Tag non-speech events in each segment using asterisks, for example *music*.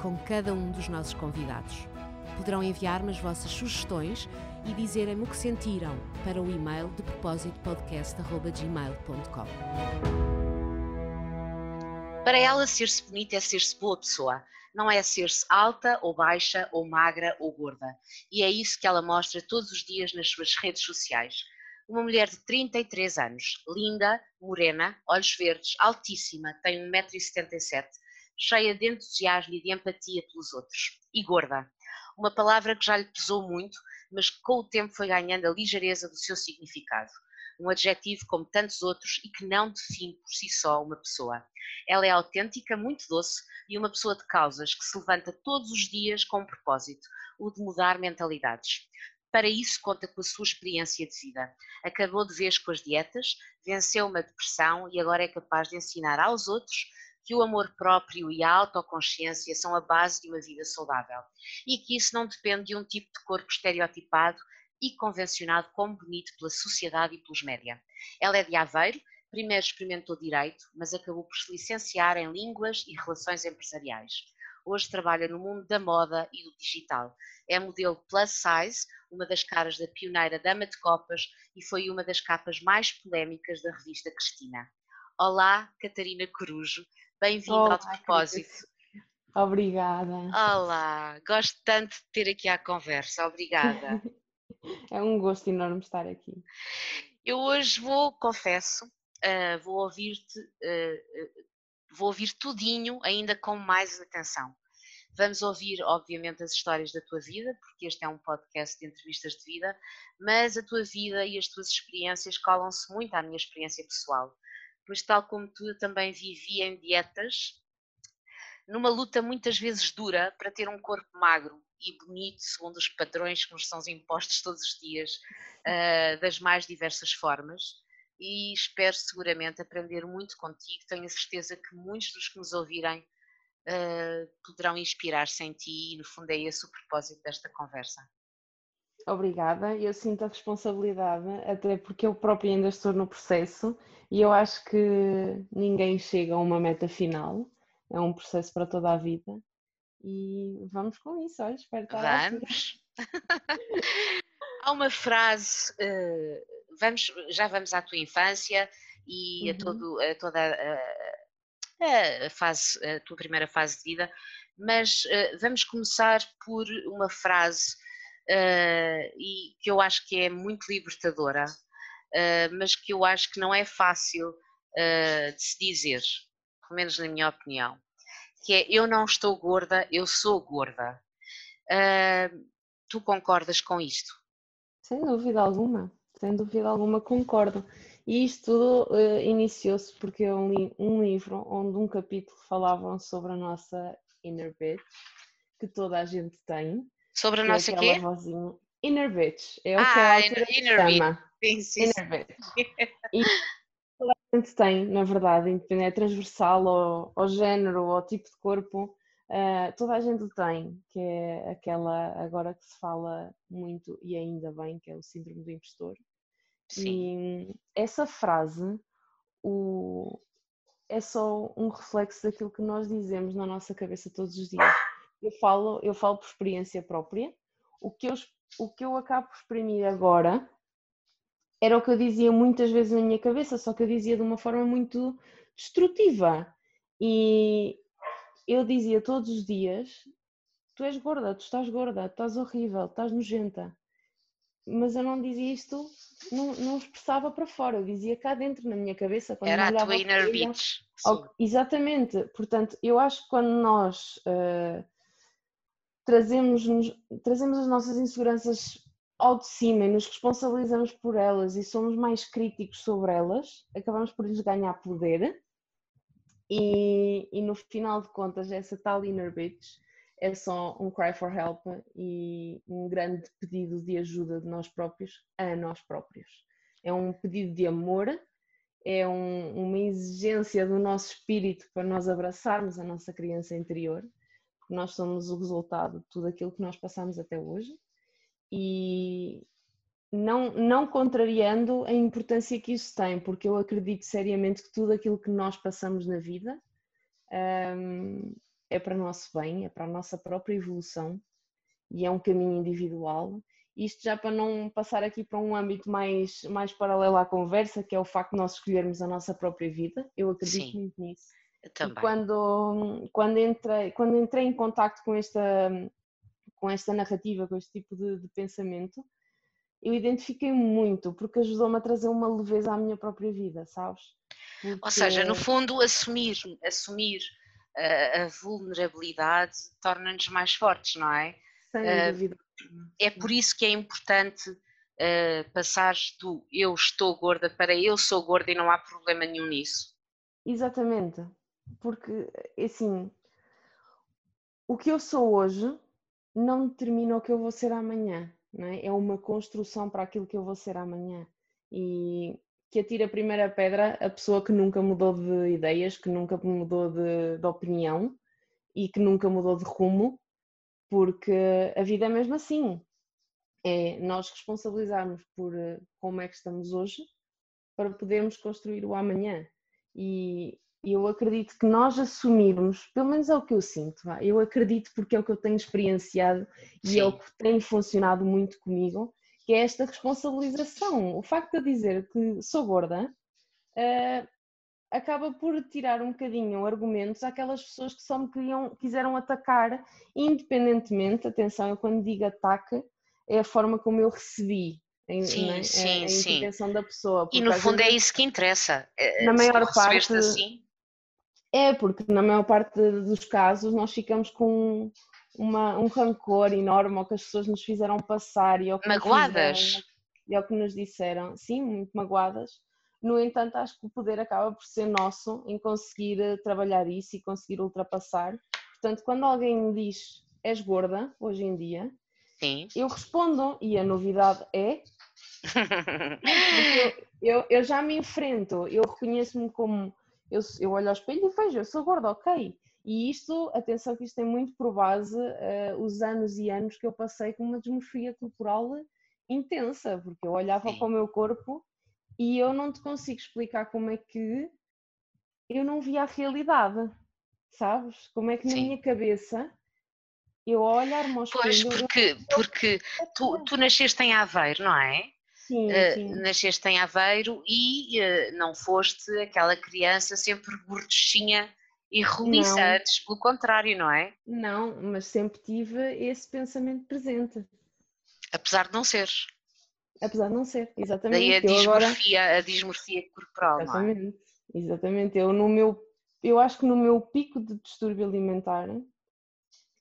com cada um dos nossos convidados. Poderão enviar-me as vossas sugestões e dizerem-me o que sentiram para o e-mail de propósitopodcast.gmail.com. Para ela, ser-se bonita é ser-se boa pessoa, não é ser-se alta ou baixa ou magra ou gorda. E é isso que ela mostra todos os dias nas suas redes sociais. Uma mulher de 33 anos, linda, morena, olhos verdes, altíssima, tem 1,77m, cheia de entusiasmo e de empatia pelos outros. E gorda. Uma palavra que já lhe pesou muito, mas que com o tempo foi ganhando a ligeireza do seu significado. Um adjetivo como tantos outros e que não define por si só uma pessoa. Ela é autêntica, muito doce e uma pessoa de causas que se levanta todos os dias com um propósito, o de mudar mentalidades. Para isso, conta com a sua experiência de vida. Acabou de vez com as dietas, venceu uma depressão e agora é capaz de ensinar aos outros que o amor próprio e a autoconsciência são a base de uma vida saudável e que isso não depende de um tipo de corpo estereotipado e convencionado como bonito pela sociedade e pelos média. Ela é de Aveiro, primeiro experimentou direito, mas acabou por se licenciar em línguas e relações empresariais. Hoje trabalha no mundo da moda e do digital. É modelo plus size, uma das caras da pioneira Dama de Copas e foi uma das capas mais polémicas da revista Cristina. Olá, Catarina Corujo, bem-vinda ao propósito. Obrigada. Olá, gosto tanto de ter aqui à conversa, obrigada. *laughs* é um gosto enorme estar aqui. Eu hoje vou, confesso, uh, vou ouvir-te, uh, vou ouvir tudinho ainda com mais atenção. Vamos ouvir, obviamente, as histórias da tua vida, porque este é um podcast de entrevistas de vida, mas a tua vida e as tuas experiências colam-se muito à minha experiência pessoal. Pois, tal como tu, eu também vivi em dietas, numa luta muitas vezes dura para ter um corpo magro e bonito, segundo os padrões que nos são impostos todos os dias, uh, das mais diversas formas. E espero seguramente aprender muito contigo. Tenho a certeza que muitos dos que nos ouvirem uh, poderão inspirar-se em ti e no fundo é esse o propósito desta conversa. Obrigada, eu sinto a responsabilidade, até porque eu própria ainda estou no processo e eu acho que ninguém chega a uma meta final, é um processo para toda a vida. E vamos com isso, olha, espero estar Vamos! *laughs* Há uma frase, uh, vamos, já vamos à tua infância e uhum. a, todo, a toda a, a fase, a tua primeira fase de vida, mas uh, vamos começar por uma frase uh, e que eu acho que é muito libertadora, uh, mas que eu acho que não é fácil de se dizer, pelo menos na minha opinião, que é eu não estou gorda, eu sou gorda. tu concordas com isto? Sem dúvida alguma, sem dúvida alguma concordo. E isto tudo uh, iniciou-se porque eu li um livro onde um capítulo falavam sobre a nossa inner bitch, que toda a gente tem. Sobre a é nossa quê? Vozinha. Inner bitch, é o ah, que a autora inner chama. Sim, sim, inner bitch. *laughs* E toda a gente tem, na verdade, independente, é transversal ao, ao género, ao tipo de corpo, uh, toda a gente tem, que é aquela agora que se fala muito e ainda bem, que é o síndrome do impostor Sim. E essa frase o, é só um reflexo daquilo que nós dizemos na nossa cabeça todos os dias. Eu falo, eu falo por experiência própria. O que eu, o que eu acabo por exprimir agora era o que eu dizia muitas vezes na minha cabeça, só que eu dizia de uma forma muito destrutiva. E eu dizia todos os dias: Tu és gorda, tu estás gorda, tu estás horrível, estás nojenta mas eu não dizia isto, não, não expressava para fora, eu dizia cá dentro na minha cabeça. Quando Era a tua inner bitch. Exatamente, portanto, eu acho que quando nós uh, trazemos, trazemos as nossas inseguranças ao de cima e nos responsabilizamos por elas e somos mais críticos sobre elas, acabamos por lhes ganhar poder e, e no final de contas essa tal inner bitch é só um cry for help e um grande pedido de ajuda de nós próprios a nós próprios. É um pedido de amor, é um, uma exigência do nosso espírito para nós abraçarmos a nossa criança interior, porque nós somos o resultado de tudo aquilo que nós passamos até hoje e não, não contrariando a importância que isso tem, porque eu acredito seriamente que tudo aquilo que nós passamos na vida um, é para o nosso bem, é para a nossa própria evolução e é um caminho individual. Isto já para não passar aqui para um âmbito mais, mais paralelo à conversa, que é o facto de nós escolhermos a nossa própria vida. Eu acredito Sim, muito nisso. Também. E quando, quando, entrei, quando entrei em contato com esta, com esta narrativa, com este tipo de, de pensamento, eu identifiquei muito, porque ajudou-me a trazer uma leveza à minha própria vida, sabes? Porque... Ou seja, no fundo, assumir, assumir a, a vulnerabilidade torna-nos mais fortes, não é? Sem uh, dúvida. É por isso que é importante uh, passar do eu estou gorda para eu sou gorda e não há problema nenhum nisso. Exatamente, porque assim, o que eu sou hoje não determina o que eu vou ser amanhã, não é? é uma construção para aquilo que eu vou ser amanhã. E que atira a primeira pedra a pessoa que nunca mudou de ideias, que nunca mudou de, de opinião e que nunca mudou de rumo, porque a vida é mesmo assim. É nós responsabilizarmos por eh, como é que estamos hoje para podermos construir o amanhã. E eu acredito que nós assumirmos, pelo menos é o que eu sinto, eu acredito porque é o que eu tenho experienciado e Sim. é o que tem funcionado muito comigo, que é esta responsabilização. O facto de eu dizer que sou gorda uh, acaba por tirar um bocadinho argumentos àquelas pessoas que só me queriam, quiseram atacar, independentemente, atenção, eu quando digo ataque, é a forma como eu recebi. Sim, é? sim, a, sim. intenção da pessoa. E no fundo é isso que interessa. Eh, na maior parte. Assim... É, porque na maior parte dos casos nós ficamos com uma, um rancor enorme ao que as pessoas nos fizeram passar e ao que magoadas fizeram, e ao que nos disseram, sim, muito magoadas. No entanto, acho que o poder acaba por ser nosso em conseguir eh, trabalhar isso e conseguir ultrapassar. Portanto, quando alguém me diz és gorda, hoje em dia, sim. eu respondo, e a novidade é. *laughs* eu, eu, eu, já me enfrento, eu reconheço-me como. Eu, eu olho ao espelho e vejo, eu sou gorda, ok. E isto, atenção que isto tem muito por base uh, os anos e anos que eu passei com uma desmorfia corporal intensa, porque eu olhava Sim. para o meu corpo e eu não te consigo explicar como é que eu não via a realidade, sabes? Como é que na Sim. minha cabeça eu olhar-me ao espelho... Pois, porque, eu... porque tu, tu nasceste em Aveiro, não é? Sim, uh, sim. nasceste em Aveiro e uh, não foste aquela criança sempre gorduchinha e roliçantes, pelo contrário, não é? Não, mas sempre tive esse pensamento presente. Apesar de não seres. Apesar de não ser, exatamente. Daí a dismorfia, agora... a dismorfia corporal, exatamente, não é? Exatamente. Eu, no meu, eu acho que no meu pico de distúrbio alimentar,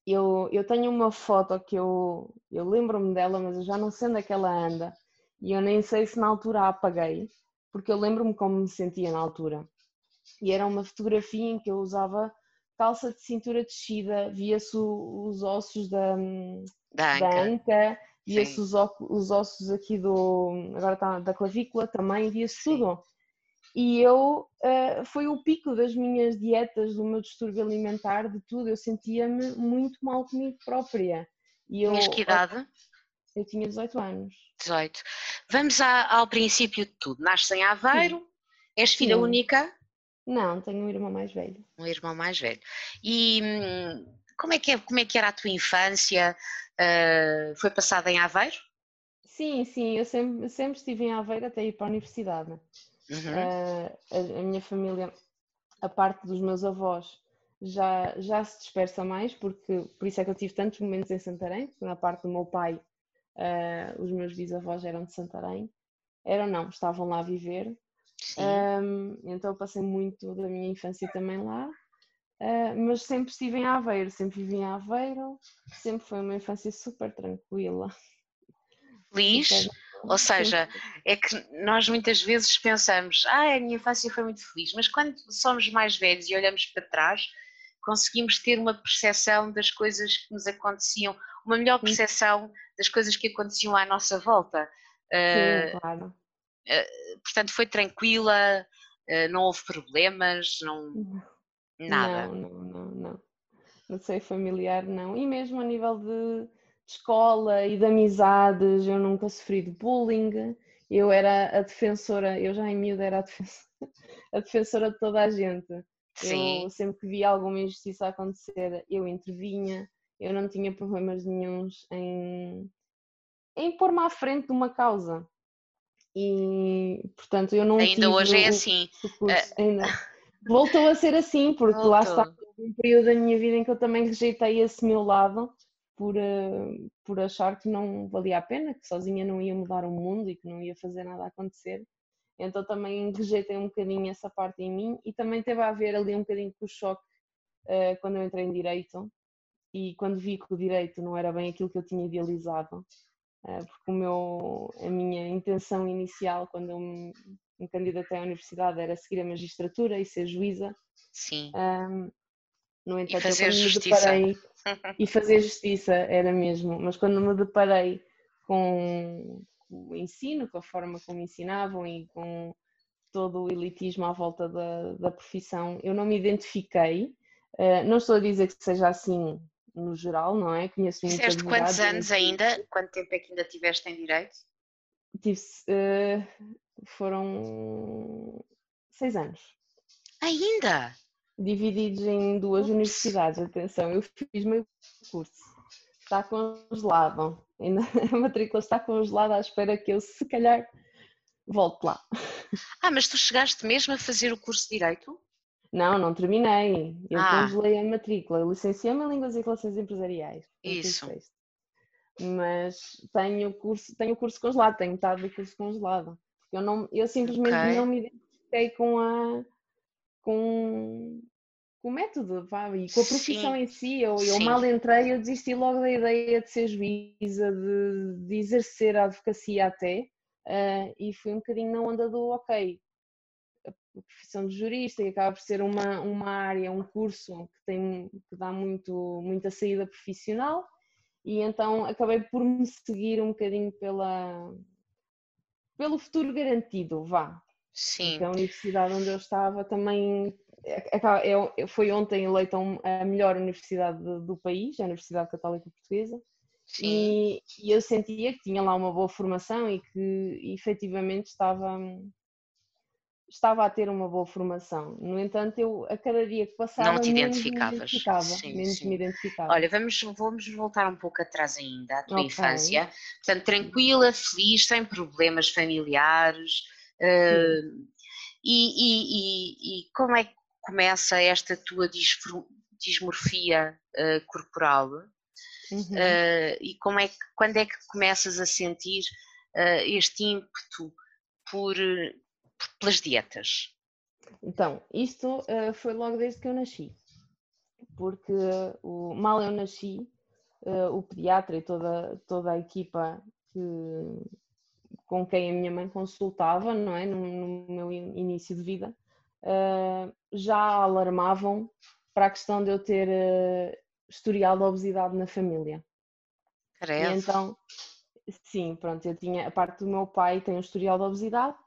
eu, eu tenho uma foto que eu, eu lembro-me dela, mas eu já não sei onde é que ela anda. E eu nem sei se na altura a apaguei, porque eu lembro-me como me sentia na altura e era uma fotografia em que eu usava calça de cintura descida, via-se os ossos da, da anca, da anca via-se os, os, ossos aqui do, agora está da clavícula também, via-se tudo. E eu, uh, foi o pico das minhas dietas, do meu distúrbio alimentar, de tudo, eu sentia-me muito mal comigo própria. E eu, Tinhas que idade? Eu tinha 18 anos. 18. Vamos a, ao princípio de tudo. Nasces em Aveiro, Sim. és filha Sim. única? Não, tenho um irmão mais velho. Um irmão mais velho. E hum, como é que, é, como é que era a tua infância? Uh, foi passada em Aveiro? Sim, sim, eu sempre, sempre estive em Aveiro até ir para a universidade. Uhum. Uh, a, a, minha família, a parte dos meus avós, já, já se dispersa mais, porque por isso é que eu tive tantos momentos em Santarém, na parte do meu pai, uh, os meus bisavós eram de Santarém. Eram não, estavam lá a viver, um, então eu passei muito da minha infância também lá, uh, mas sempre estive em Aveiro, sempre vivi em Aveiro, sempre foi uma infância super tranquila. Feliz? Ou seja, é que nós muitas vezes pensamos, ah, a minha infância foi muito feliz, mas quando somos mais velhos e olhamos para trás, conseguimos ter uma percepção das coisas que nos aconteciam, uma melhor percepção das coisas que aconteciam à nossa volta. Sim, claro. portanto, foi tranquila, não houve problemas, não. Nada. Não, não, não, não. Não sei familiar, não. E mesmo a nível de escola e de amizades, eu nunca sofri de bullying. Eu era a defensora, eu já em miúdo era a defensora, *laughs* a defensora de toda a gente. Sim. Eu sempre que via alguma injustiça acontecer, eu intervinha. Eu não tinha problemas nenhums em, em pôr-me à frente de uma causa. E, portanto, eu não Ainda hoje é assim. Curso, ainda. Voltou a ser assim, porque Voltou. lá está um período da minha vida em que eu também rejeitei esse meu lado por, uh, por achar que não valia a pena, que sozinha não ia mudar o mundo e que não ia fazer nada acontecer. Então também rejeitei um bocadinho essa parte em mim e também teve a ver ali um bocadinho com o choque uh, quando eu entrei em Direito e quando vi que o Direito não era bem aquilo que eu tinha idealizado, uh, porque o meu, a minha intenção inicial quando eu me, me candidatei à universidade era seguir a magistratura e ser juíza. Sim. Um, no entanto, e fazer justiça. Deparei, *laughs* e fazer justiça era mesmo, mas quando me deparei com o ensino, com a forma como ensinavam e com todo o elitismo à volta da, da profissão, eu não me identifiquei. Uh, não estou a dizer que seja assim no geral, não é? Conheço Fizeste quantos anos ainda? Quanto tempo é que ainda tiveste em Direito? Tive, uh, foram seis anos. Ainda? divididos em duas Ups. universidades. Atenção, eu fiz meio curso. Está congelado. Ainda *laughs* a matrícula está congelada à espera que eu, se calhar, volte lá. Ah, mas tu chegaste mesmo a fazer o curso de Direito? Não, não terminei. Eu ah. congelei a matrícula. Licenciei-me em Línguas e Relações Empresariais. Isso. Mas tenho o curso, tenho curso congelado, tenho metade do curso congelado. Eu, não, eu simplesmente okay. não me identifiquei com a com, com o método vá, e com a profissão Sim. em si. Eu, eu mal entrei, eu desisti logo da ideia de ser juíza, de, de exercer a advocacia até, uh, e fui um bocadinho na onda do ok. Profissão de jurista e acaba por ser uma, uma área, um curso que tem que dá muito, muita saída profissional e então acabei por me seguir um bocadinho pela, pelo futuro garantido, vá, Sim. Porque a universidade onde eu estava também é, foi ontem eleita a melhor universidade do país, a Universidade Católica Portuguesa. E, e, eu sentia que tinha lá uma boa formação e que efetivamente estava, estava a ter uma boa formação. No entanto, eu a cada dia que passava não te identificavas. Me identificava, sim, menos sim. me identificava. Olha, vamos, vamos voltar um pouco atrás ainda à tua okay. infância. Portanto, tranquila, feliz, sem problemas familiares. Uh, e, e, e, como é que começa esta tua dismorfia uh, corporal? Uhum. Uh, e como é que, quando é que começas a sentir este ímpeto por, pelas dietas? Então, isto foi logo desde que eu nasci, porque o, mal eu nasci, o pediatra e toda, toda a equipa que, com quem a minha mãe consultava, não é, no, no meu início de vida, uh, já alarmavam para a questão de eu ter uh, historial de obesidade na família. E então, sim, pronto, eu tinha, a parte do meu pai tem um historial de obesidade,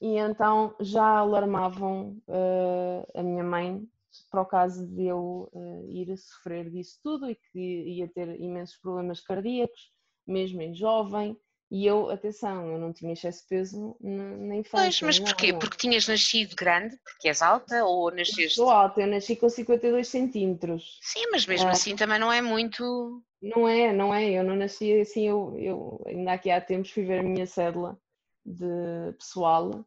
e então já alarmavam uh, a minha mãe para o caso de eu ir a sofrer disso tudo e que ia ter imensos problemas cardíacos, mesmo em jovem, e eu, atenção, eu não tinha excesso de peso na, infância. Pois, mas porquê? Não. Porque tinhas nascido grande? Porque és alta ou nasceste? Sou alta, eu nasci com 52 centímetros. Sim, mas mesmo ah, assim também não é muito. Não é, não é. Eu não nasci assim, eu, eu ainda aqui há tempos fui ver a minha cédula de pessoal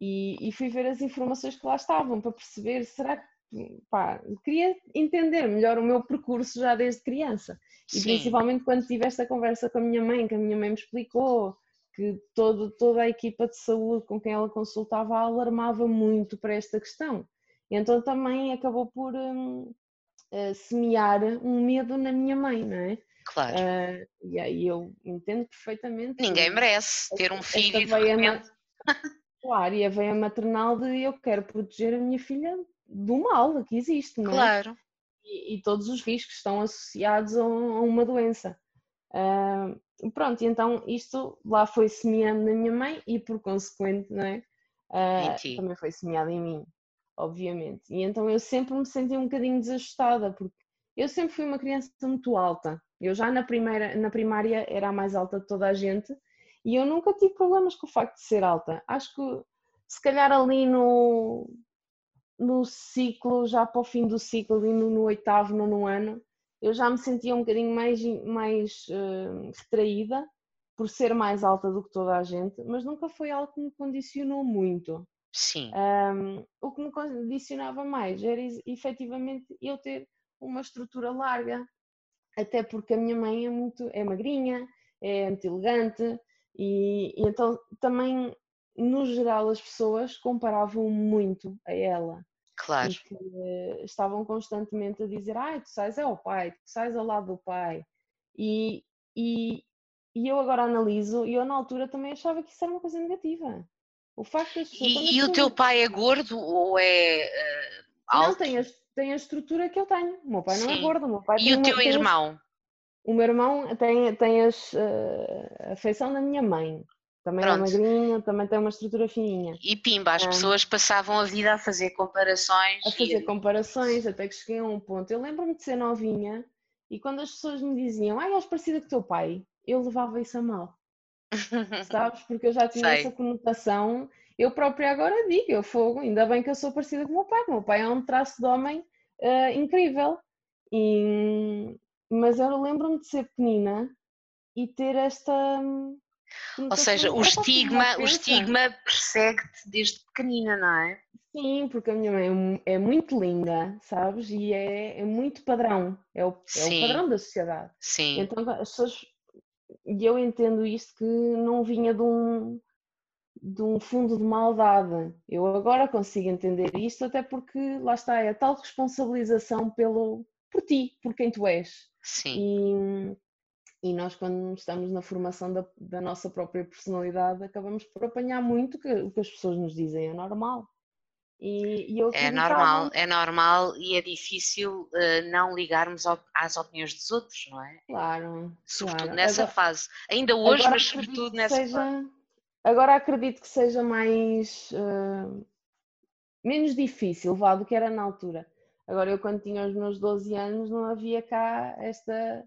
e, e fui ver as informações que lá estavam para perceber será que pá, queria entender melhor o meu percurso já desde criança. E Sim. principalmente quando tive esta conversa com a minha mãe, que a minha mãe me explicou que todo, toda a equipa de saúde com quem ela consultava alarmava muito para esta questão. E então também acabou por um, uh, semear um medo na minha mãe, não é? Claro. Uh, e aí eu entendo perfeitamente. Ninguém merece ter um filho e de repente... *laughs* Claro, e a veia maternal de eu quero proteger a minha filha do mal que existe, não é? Claro. e, e, todos os riscos estão associados a, uma doença. Uh, pronto, e então isto lá foi semeando na minha mãe e por consequente, não é? Uh, também foi semeado em mim, obviamente. E então eu sempre me senti um bocadinho desajustada, porque eu sempre fui uma criança muito alta. Eu já na, primeira, na primária era a mais alta de toda a gente e eu nunca tive problemas com o facto de ser alta. Acho que se calhar ali no, no ciclo, já para o fim do ciclo, ali no, no oitavo, nono ano, eu já me sentia um bocadinho mais, mais uh, retraída por ser mais alta do que toda a gente, mas nunca foi algo que me condicionou muito. Sim. Um, o que me condicionava mais era efetivamente eu ter uma estrutura larga, até porque a minha mãe é muito é magrinha, é muito elegante e, e então também no geral as pessoas comparavam muito a ela. Claro. Uh, estavam constantemente a dizer, ai, tu sais é o pai, tu sais ao lado do pai. E, e, e eu agora analiso, e eu na altura também achava que isso era uma coisa negativa. O facto de E, e o teu pai é gordo ou é uh, alto? Não, tem a, tem a estrutura que eu tenho. O meu pai Sim. não é gordo. O meu pai e o teu irmão? o meu irmão tem, tem as, uh, a feição da minha mãe. Também é Pronto. é magrinho, também tem uma estrutura fininha. E pimba, as pessoas passavam a vida a fazer comparações. A fazer e... comparações, até que cheguei a um ponto. Eu lembro-me de ser novinha e quando as pessoas me diziam, ai, és parecida com o teu pai, eu levava isso a mal. *laughs* Sabes? Porque eu já tinha Sei. essa conotação. Eu própria agora digo, eu fogo, ainda bem que eu sou parecida com o meu pai. O meu pai é um traço de homem uh, incrível. E... Mas eu lembro-me de ser pequenina e ter esta hum, ou seja, o estigma, o estigma persegue-te desde pequenina, não é? Sim, porque a minha mãe é, é muito linda, sabes? E é, é muito padrão, é o, é o, padrão da sociedade. Sim. Então as pessoas, e eu entendo isto que não vinha de um, de um fundo de maldade. Eu agora consigo entender isto, até porque lá está, é a tal responsabilização pelo, por ti, por quem tu és. Sim. E, e nós, quando estamos na formação da, da, nossa própria personalidade, acabamos por apanhar muito que, o que as pessoas nos dizem, é normal. E, e é normal, é normal e é difícil uh, não ligarmos ao, às opiniões dos outros, não é? Claro. Sobretudo claro. nessa agora, fase. Ainda hoje, mas sobretudo nessa seja, fase. Agora acredito que seja mais. Uh, menos difícil, vá, do que era na altura. Agora, eu quando tinha os meus 12 anos, não havia cá esta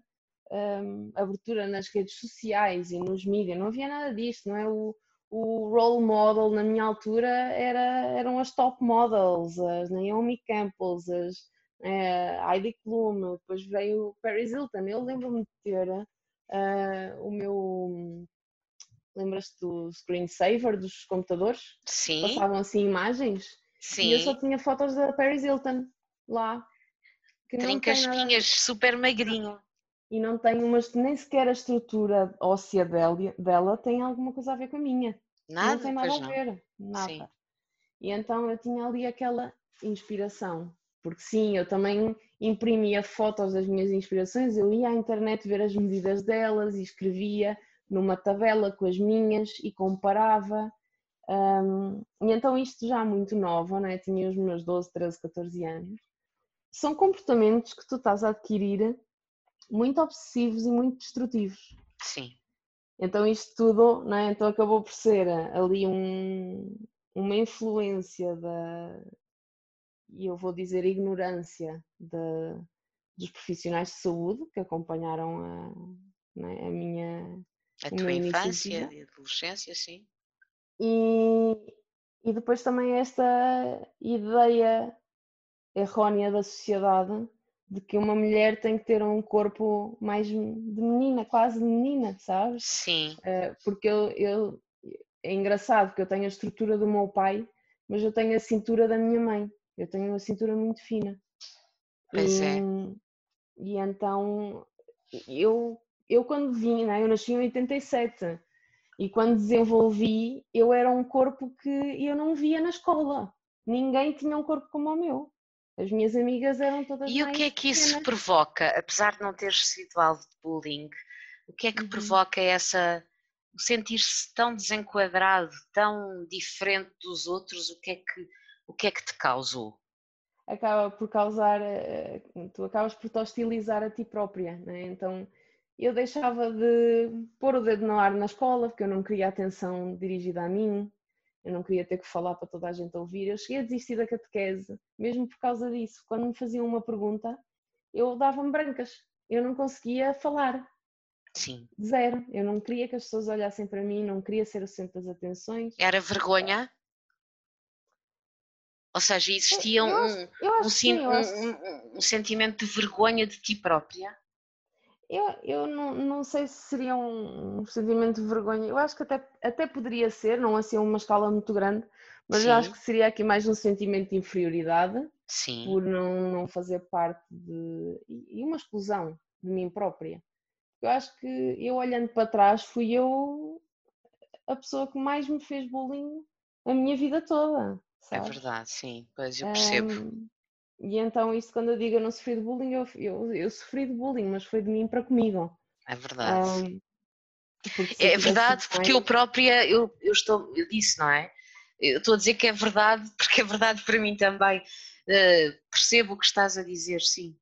um, abertura nas redes sociais e nos mídias, não havia nada disto, não é? O, o role model na minha altura era, eram as top models, as Naomi Campbell, as é, Heidi Klum, depois veio Paris Hilton. Eu lembro-me de ter uh, o meu. Lembras-te do screensaver dos computadores? Sim. Passavam assim imagens? Sim. E eu só tinha fotos da Paris Hilton lá. Trincas espinhas, super magrinho e não tem umas, nem sequer a estrutura óssea dela, dela tem alguma coisa a ver com a minha. Nada, não tem nada a ver, nada. Sim. E então eu tinha ali aquela inspiração, porque sim, eu também imprimia fotos das minhas inspirações, eu ia à internet ver as medidas delas e escrevia numa tabela com as minhas e comparava. Um, e então isto já muito nova, né? tinha os meus 12, 13, 14 anos. São comportamentos que tu estás a adquirir muito obsessivos e muito destrutivos. Sim. Então isto tudo, né? então acabou por ser ali um, uma influência da, e eu vou dizer ignorância de, dos profissionais de saúde que acompanharam a, né, a minha a tua infância e adolescência, sim. E, e depois também esta ideia errónea da sociedade de que uma mulher tem que ter um corpo mais de menina, quase de menina, sabes? Sim. Uh, porque eu, eu, é engraçado que eu tenho a estrutura do meu pai, mas eu tenho a cintura da minha mãe. Eu tenho uma cintura muito fina. Pois e, é. E então eu, eu quando vim, né, eu nasci em 87 e quando desenvolvi, eu era um corpo que eu não via na escola. Ninguém tinha um corpo como o meu. As minhas amigas eram todas E o que é que isso pequenas. provoca, apesar de não ter sido alvo de bullying, o que é que uhum. provoca essa sentir-se tão desenquadrado, tão diferente dos outros, o que é que o que é que te causou? acaba por causar, eh, tu acabas por te hostilizar a ti própria, né? então eu deixava de pôr o dedo no ar na escola porque eu não queria atenção dirigida a mim, eu não queria ter que falar para toda a gente ouvir. Eu cheguei a desistir da catequese, mesmo por causa disso. Quando me faziam uma pergunta, eu dava-me brancas, eu não conseguia falar. Sim. Zero. Eu não queria que as pessoas olhassem para mim, não queria ser o centro das atenções. Era vergonha? Ou seja, existia um, um, um, um, sentimento de vergonha de ti própria? Eu, eu não, não sei se seria um, sentimento de vergonha. Eu acho que até, até poderia ser, não assim uma escala muito grande, mas Sim. eu acho que seria aqui mais um sentimento de inferioridade Sim. por não, não fazer parte de. e uma exclusão de mim própria. Eu acho que eu olhando para trás fui eu a pessoa que mais me fez bullying a minha vida toda. É verdade, sim, pois eu percebo. Um, e então, isso quando eu digo eu não sofri de bullying, eu, eu, eu sofri de bullying, mas foi de mim para comigo. É verdade. Um, é verdade, porque eu própria, eu, eu estou, eu disse, não é? Eu estou a dizer que é verdade, *laughs* porque é verdade para mim também. Uh, percebo o que estás a dizer, sim.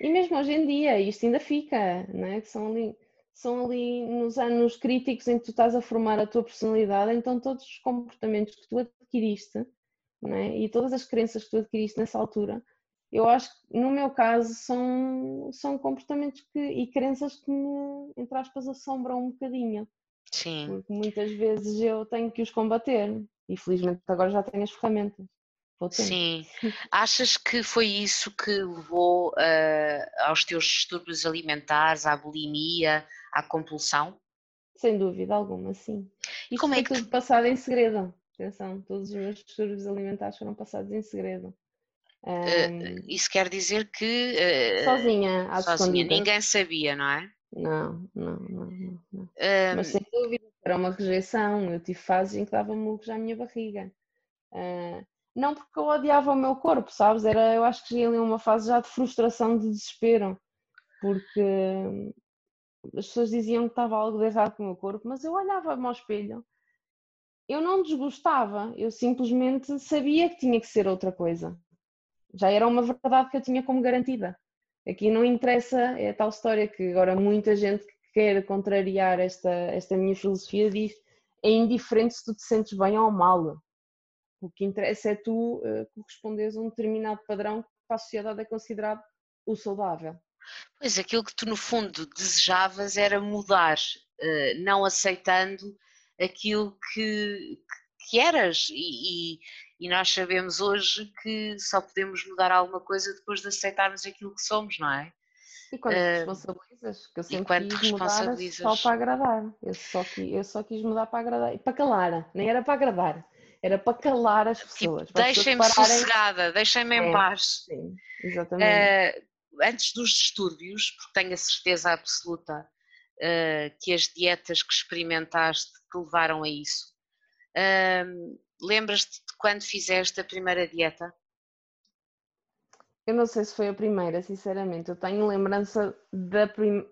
E mesmo hoje em dia, isto ainda fica, não é? Que são ali, são ali nos anos críticos em que tu estás a formar a tua personalidade, então todos os comportamentos que tu adquiriste é? e todas as crenças que tu adquiriste nessa altura, eu acho que no meu caso são, são comportamentos que, e crenças que me, entre aspas, assombram um bocadinho. Sim. Porque muitas vezes eu tenho que os combater e felizmente agora já tenho as ferramentas. Sim. *laughs* Achas que foi isso que levou uh, aos teus distúrbios alimentares, à bulimia, à compulsão? Sem dúvida alguma, sim. E como é que tudo passado em segredo? Atenção, todos os meus distúrbios alimentares foram passados em segredo. Um, uh, isso quer dizer que. Uh, sozinha, às sozinha. Ninguém sabia, não é? Não, não, não. não, não. Um, Mas sem dúvida, era uma rejeição. Eu tive fases em que dava murros à minha barriga. Uh, não porque eu odiava o meu corpo, sabes? Era, eu acho que cheguei ali uma fase já de frustração, de desespero, porque as pessoas diziam que estava algo de errado com o meu corpo, mas eu olhava-me ao espelho eu não desgostava, eu simplesmente sabia que tinha que ser outra coisa. Já era uma verdade que eu tinha como garantida. Aqui não interessa, é a tal história que agora muita gente que quer contrariar esta, esta minha filosofia diz é indiferente se tu te sentes bem ou mal. O que interessa é tu uh, corresponderes a um determinado padrão que para a sociedade é considerado o saudável. Pois aquilo que tu no fundo desejavas era mudar, uh, não aceitando aquilo que, que eras e, e, e, nós sabemos hoje que só podemos mudar alguma coisa depois de aceitarmos aquilo que somos, não é? E quando te uh, responsabilizas, que eu sempre quis mudar só para agradar, eu só, quis, eu só quis mudar para agradar, e para calar, nem era para agradar, era para calar as tipo, pessoas. Tipo, deixem-me pararem... sossegada, deixem-me em é, paz. Sim, exatamente. Uh, antes dos distúrbios, porque tenho a certeza absoluta uh, que as dietas que experimentaste te levaram a isso. Uh, Lembras-te de quando fizeste a primeira dieta? Eu não sei se foi a primeira, sinceramente. Eu tenho lembrança da prim...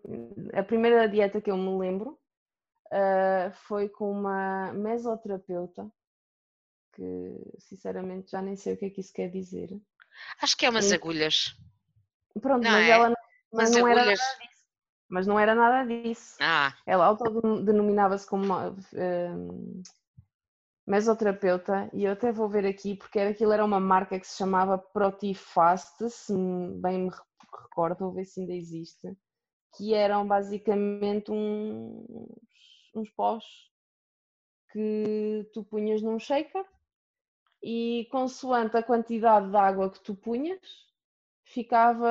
a primeira dieta que eu me lembro uh, foi com uma mesoterapeuta que sinceramente já nem sei o que é que isso quer dizer. Acho que é umas e... agulhas. Pronto, não mas é? ela mas não agulhas... era mas não era nada disso. Ah. Ela autodenominava-se como um, mesoterapeuta e eu até vou ver aqui porque aquilo era uma marca que se chamava Protifast, se bem me recordo, vou ver se ainda existe, que eram basicamente uns, uns pós que tu punhas num shaker e consoante a quantidade de água que tu punhas, ficava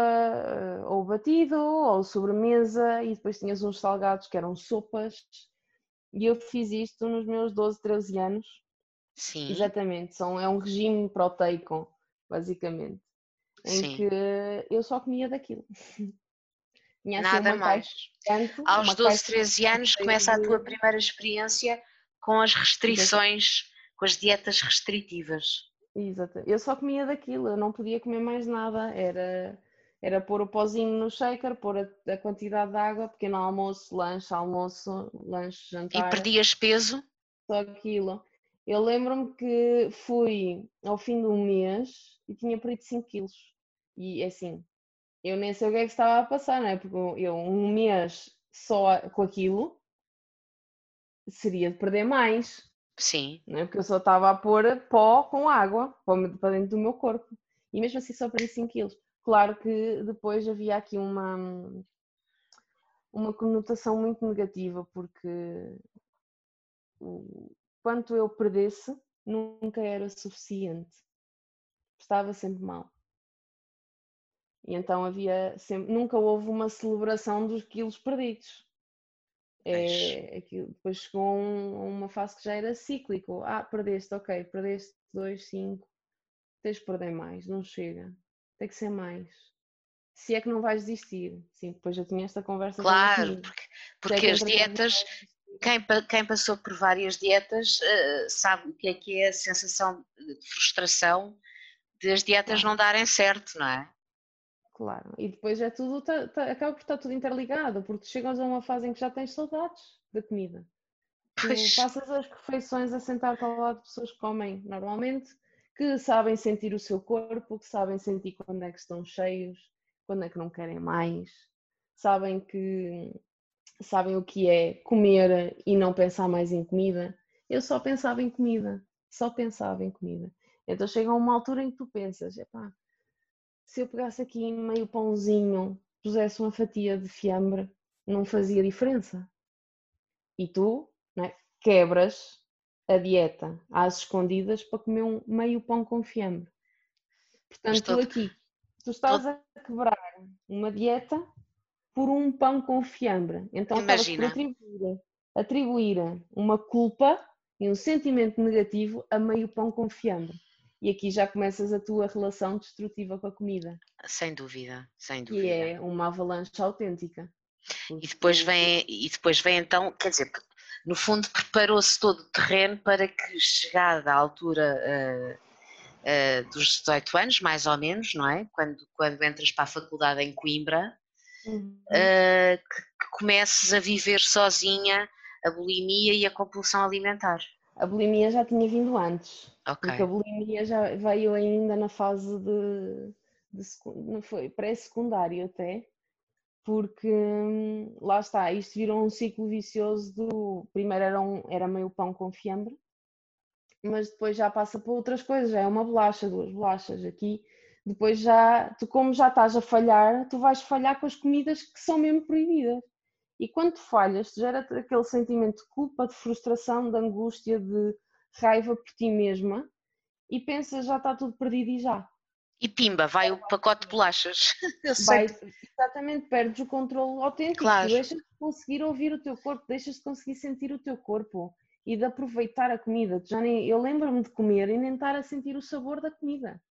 uh, ou batido ou sobremesa e depois tinhas uns salgados que eram sopas e eu fiz isto nos meus 12, 13 anos. Sim. Exatamente, são, é um regime proteico, basicamente, em Sim. que eu só comia daquilo. *laughs* Tinha assim Nada mais. Gigante, Aos 12, 13 anos começa a tua primeira experiência com as restrições, com as dietas restritivas. Exato. Eu só comia daquilo, eu não podia comer mais nada. Era, era pôr o pozinho no shaker, pôr a, a quantidade de água, pequeno almoço, lanche, almoço, lanche, jantar. E perdias peso? Só aquilo. Eu lembro-me que fui ao fim de um mês e tinha perdido 5 quilos. E é assim, eu nem sei o que é que estava a passar, não é? Porque eu um mês só com aquilo seria de perder mais. Sim. Não é? Porque eu só estava a pôr pó com água para dentro do meu corpo. E mesmo assim só perdi 5 quilos. Claro que depois havia aqui uma, uma conotação muito negativa, porque quanto eu perdesse, nunca era suficiente. Estava sempre mal. E então havia sempre, nunca houve uma celebração dos quilos perdidos. É, aquilo, depois chegou a um, uma fase que já era cíclico. Ah, perdeste, ok, perdeste 2, 5, tens de perder mais, não chega, tem que ser mais. Se é que não vais desistir. Sim, depois já tinha esta conversa. Claro, porque, porque as dietas, quem, quem, passou por várias dietas uh, sabe o que é que é a sensação de frustração de as dietas não darem certo, não é? Claro, e depois é tudo, tá, tá, acaba por estar tudo interligado, porque chegas a uma fase em que já tens saudades da comida. Tu pois. passas as refeições a sentar-te ao lado de pessoas que comem normalmente, que sabem sentir o seu corpo, que sabem sentir quando é que estão cheios, quando é que não querem mais, sabem que sabem o que é comer e não pensar mais em comida. Eu só pensava em comida, só pensava em comida. Então chega a uma altura em que tu pensas, epá, se eu pegasse aqui meio pãozinho, pusesse uma fatia de fiambre, não fazia diferença. E tu é? quebras a dieta às escondidas para comer um meio pão com fiambre. Portanto, Estou... aqui, tu estás a quebrar uma dieta por um pão com fiambre. Então estás por atribuir, atribuir uma culpa e um sentimento negativo a meio pão com fiambre e aqui já começas a tua relação destrutiva com a comida. Sem dúvida, sem dúvida. Que é uma avalanche autêntica. E depois vem, e depois vem então, quer dizer, no fundo preparou-se todo o terreno para que chegada à altura uh, uh, dos 18 anos, mais ou menos, não é? Quando, quando entras para a faculdade em Coimbra, uhum. uh, que, que comeces a viver sozinha a bulimia e a compulsão alimentar. A bulimia já tinha vindo antes. Okay. Porque a bulimia já veio ainda na fase de, de não foi pré-secundário até, porque hum, lá está, isto virou um ciclo vicioso do primeiro era, um, era meio pão com fiambre, mas depois já passa para outras coisas, já é uma bolacha, duas bolachas aqui, depois já, tu como já estás a falhar, tu vais falhar com as comidas que são mesmo proibidas. E quando falhas, gera aquele sentimento de culpa, de frustração, de angústia, de raiva por ti mesma e pensas já está tudo perdido e já. E pimba, vai o pacote de bolachas. *laughs* Vai, exatamente, perdes o controle autêntico. Claro. Deixas de conseguir ouvir o teu corpo, deixas de conseguir sentir o teu corpo e de aproveitar a comida. Já nem, eu lembro-me de comer e nem estar a sentir o sabor da comida.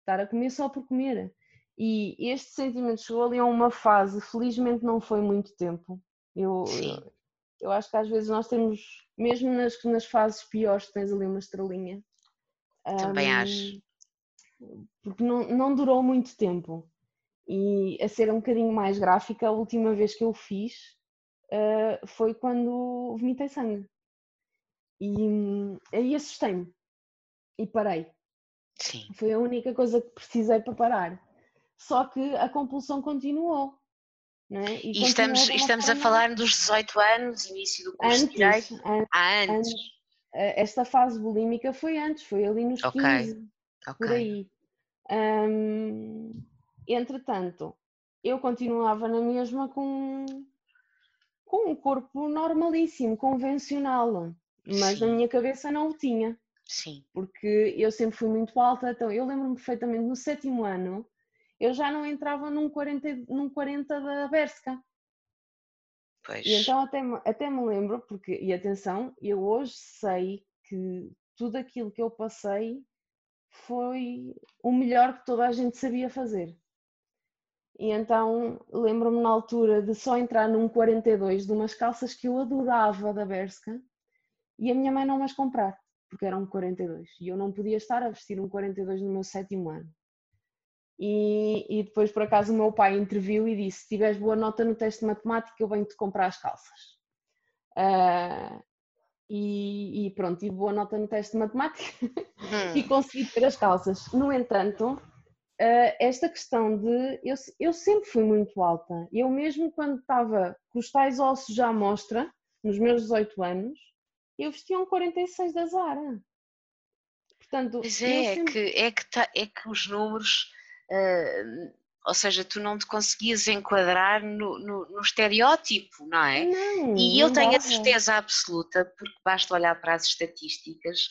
Estar a comer só por comer. E este sentimento chegou ali a uma fase, felizmente não foi muito tempo. Eu, eu, eu, acho que às vezes nós temos, mesmo nas, nas fases piores, tens ali uma estrelinha. Também um, acho. Porque não, não durou muito tempo. E a ser um bocadinho mais gráfica, a última vez que eu fiz uh, foi quando vomitei sangue. E um, aí assustei-me e parei. Sim. Foi a única coisa que precisei para parar só que a compulsão continuou. É? E, e estamos, estamos a falar dos 18 anos, início do curso antes, de Direito? Antes, ah, antes. antes. Esta fase bulímica foi antes, foi ali nos okay. 15, okay. por aí. Entretanto, eu continuava na mesma com, com um corpo normalíssimo, convencional, mas Sim. na minha cabeça não o tinha. Sim. Porque eu sempre fui muito alta, então eu lembro-me perfeitamente no sétimo ano eu já não entrava num 40, num 40 da Berska. Pois. E então até, até me lembro, porque, e atenção, eu hoje sei que tudo aquilo que eu passei foi o melhor que toda a gente sabia fazer. E então lembro-me na altura de só entrar num 42 de umas calças que eu adorava da Berska e a minha mãe não as comprar, porque eram um 42 e eu não podia estar a vestir um 42 no meu sétimo ano. E, e, depois, por acaso, o meu pai interviu e disse: Se tiveres boa nota no teste de matemática, eu venho-te comprar as calças. Uh, e, e pronto, tive boa nota no teste de matemática *laughs* hum. e consegui ter as calças. No entanto, uh, esta questão de. Eu, eu sempre fui muito alta. Eu, mesmo quando estava com os tais ossos já à mostra, nos meus 18 anos, eu vestia um 46 da Zara. Portanto, pois é, sempre... é, que, é, que tá, é que os números. Uh, ou seja, tu não te conseguias enquadrar no, no, no estereótipo, não é? Não, e eu não tenho a certeza absoluta, porque basta olhar para as estatísticas,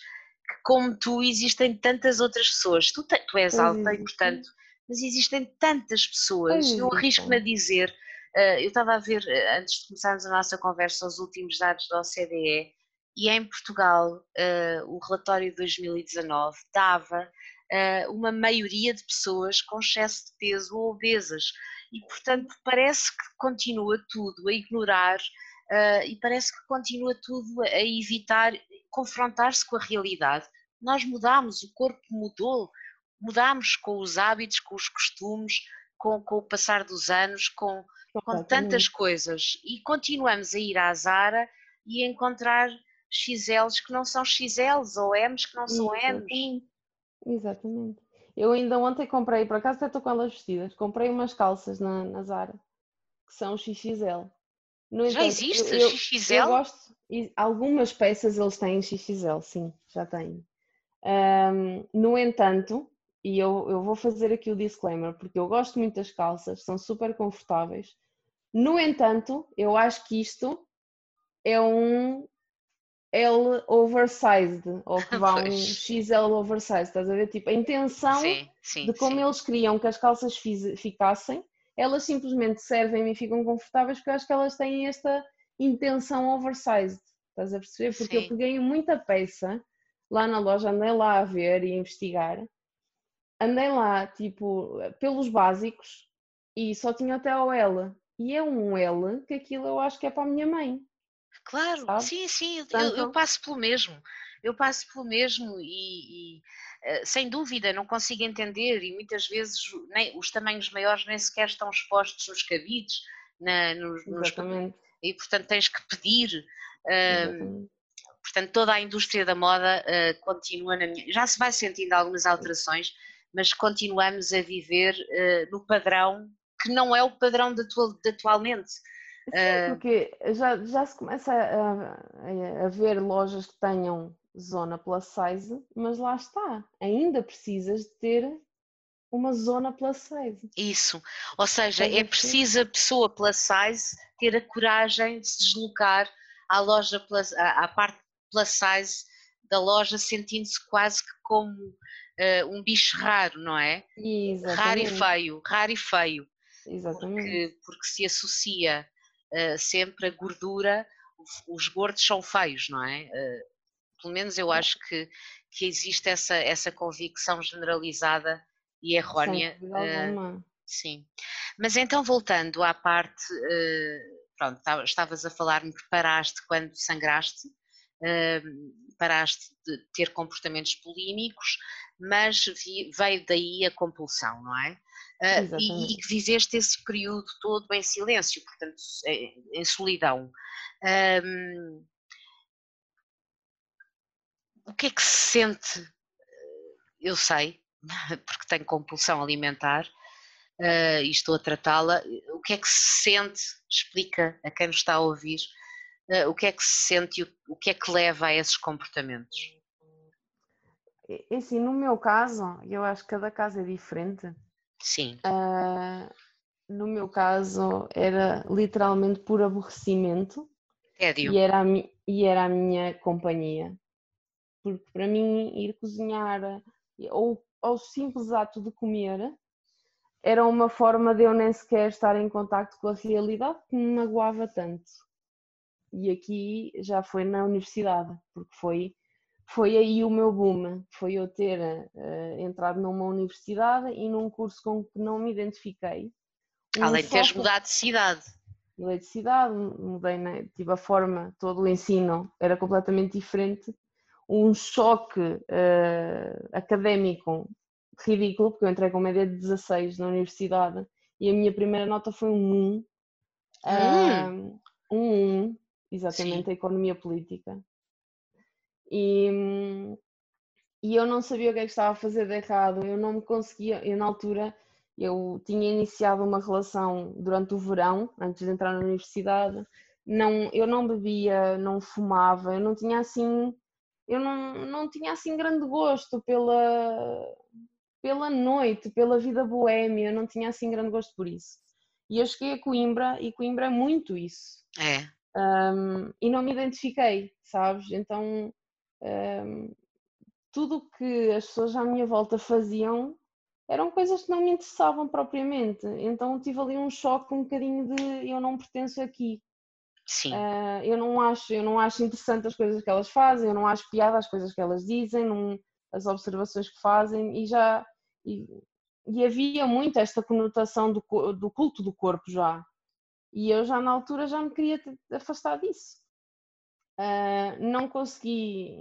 que como tu existem tantas outras pessoas. Tu, te, tu és alta e, portanto, mas existem tantas pessoas. eu arrisco-me a dizer, uh, eu estava a ver, uh, antes de começarmos a nossa conversa, os últimos dados da OCDE, e em Portugal, uh, o relatório de 2019 dava uma maioria de pessoas com excesso de peso ou obesas. E, portanto, parece que continua tudo a ignorar uh, e parece que continua tudo a evitar confrontar-se com a realidade. Nós mudamos, o corpo mudou, mudamos com os hábitos, com os costumes, com, com o passar dos anos, com, com tantas coisas. E continuamos a ir à Zara e encontrar XLs que não são XLs ou M's que não são M's. Exatamente. Eu ainda ontem comprei, por acaso até estou com elas vestidas, comprei umas calças na, na Zara que são XXL. No já entanto, existe eu, XXL? Eu gosto, algumas peças eles têm XXL, sim, já têm. Um, no entanto, e eu, eu vou fazer aqui o disclaimer, porque eu gosto muito das calças, são super confortáveis. No entanto, eu acho que isto é um L oversized, ou que vá um XL oversized, estás a ver? Tipo, a intenção sim, sim, de como sim. eles queriam que as calças ficassem, elas simplesmente servem e ficam confortáveis porque eu acho que elas têm esta intenção oversized, estás a perceber? Porque eu peguei muita peça lá na loja, andei lá a ver e a investigar, andei lá, tipo, pelos básicos e só tinha até o L. E é um L que aquilo eu acho que é para a minha mãe. Claro, sabe? sim, sim, eu, eu, passo pelo mesmo. Eu passo pelo mesmo e, e uh, sem dúvida não consigo entender e muitas vezes nem, os tamanhos maiores nem sequer estão expostos nos cabides, na, nos, nos, e portanto tens que pedir. Uh, portanto, toda a indústria da moda uh, continua na minha. Já se vai sentindo algumas alterações, mas continuamos a viver uh, no padrão que não é o padrão de, atual, de atualmente. Sim, uh, porque já, já se começa a, a, a, ver lojas que tenham zona plus size, mas lá está, ainda precisas de ter uma zona plus size. Isso, ou seja, é preciso a pessoa plus size ter a coragem de se deslocar à loja plus, à, à parte plus size da loja, sentindo-se quase que como uh, um bicho raro, não é? Exatamente. Raro e feio, raro e feio. Exatamente. Porque, porque se associa uh, sempre a gordura, os gordos são feios, não é? Uh, pelo menos eu acho que, que existe essa, essa convicção generalizada e errónea. Uh, sim. Mas então, voltando à parte, pronto, estavas a falar-me que paraste quando sangraste, paraste de ter comportamentos polímicos, mas veio daí a compulsão, não é? Uh, e, que viveste esse período todo em silêncio, portanto, em, em solidão. Um, o que é que se sente? Eu sei, *laughs* porque tenho compulsão alimentar uh, e estou a tratá-la. O que é que se sente? Explica a quem nos está a ouvir uh, o que é que se sente e o, o que é que leva a esses comportamentos. É assim, no meu caso, eu acho que cada caso é diferente. Sim. Uh, no meu caso, era literalmente por aborrecimento. Tédio. E era, a, e era a minha companhia. Porque para mim, ir cozinhar ou ao simples ato de comer era uma forma de eu nem sequer estar em contato com a realidade que me magoava tanto. E aqui já foi na universidade, porque foi foi aí o meu boom, foi eu ter uh, entrado numa universidade e num curso com que não me identifiquei. Um Além de teres mudado de cidade. Mudei de cidade, mudei, né? tive a forma, todo o ensino era completamente diferente. Um choque uh, académico ridículo, porque eu entrei com média de 16 na universidade e a minha primeira nota foi um 1. Hum. Um 1, exatamente, Sim. a economia política. E, e eu não sabia o que é que estava a fazer de errado, eu não me conseguia, eu na altura eu tinha iniciado uma relação durante o verão, antes de entrar na universidade, não, eu não bebia, não fumava, eu não tinha assim, eu não, não tinha assim grande gosto pela, pela noite, pela vida boémia, eu não tinha assim grande gosto por isso. E eu cheguei a Coimbra e Coimbra é muito isso. É. Um, e não me identifiquei, sabes? Então um, tudo que as pessoas à minha volta faziam eram coisas que não me interessavam propriamente. Então tive ali um choque um bocadinho de eu não pertenço aqui. Sim. Uh, eu não acho, eu não acho interessante as coisas que elas fazem, eu não acho piada as coisas que elas dizem, não, as observações que fazem e já e, e havia muito esta conotação do, do culto do corpo já. E eu já na altura já me queria afastar disso. Uh, não consegui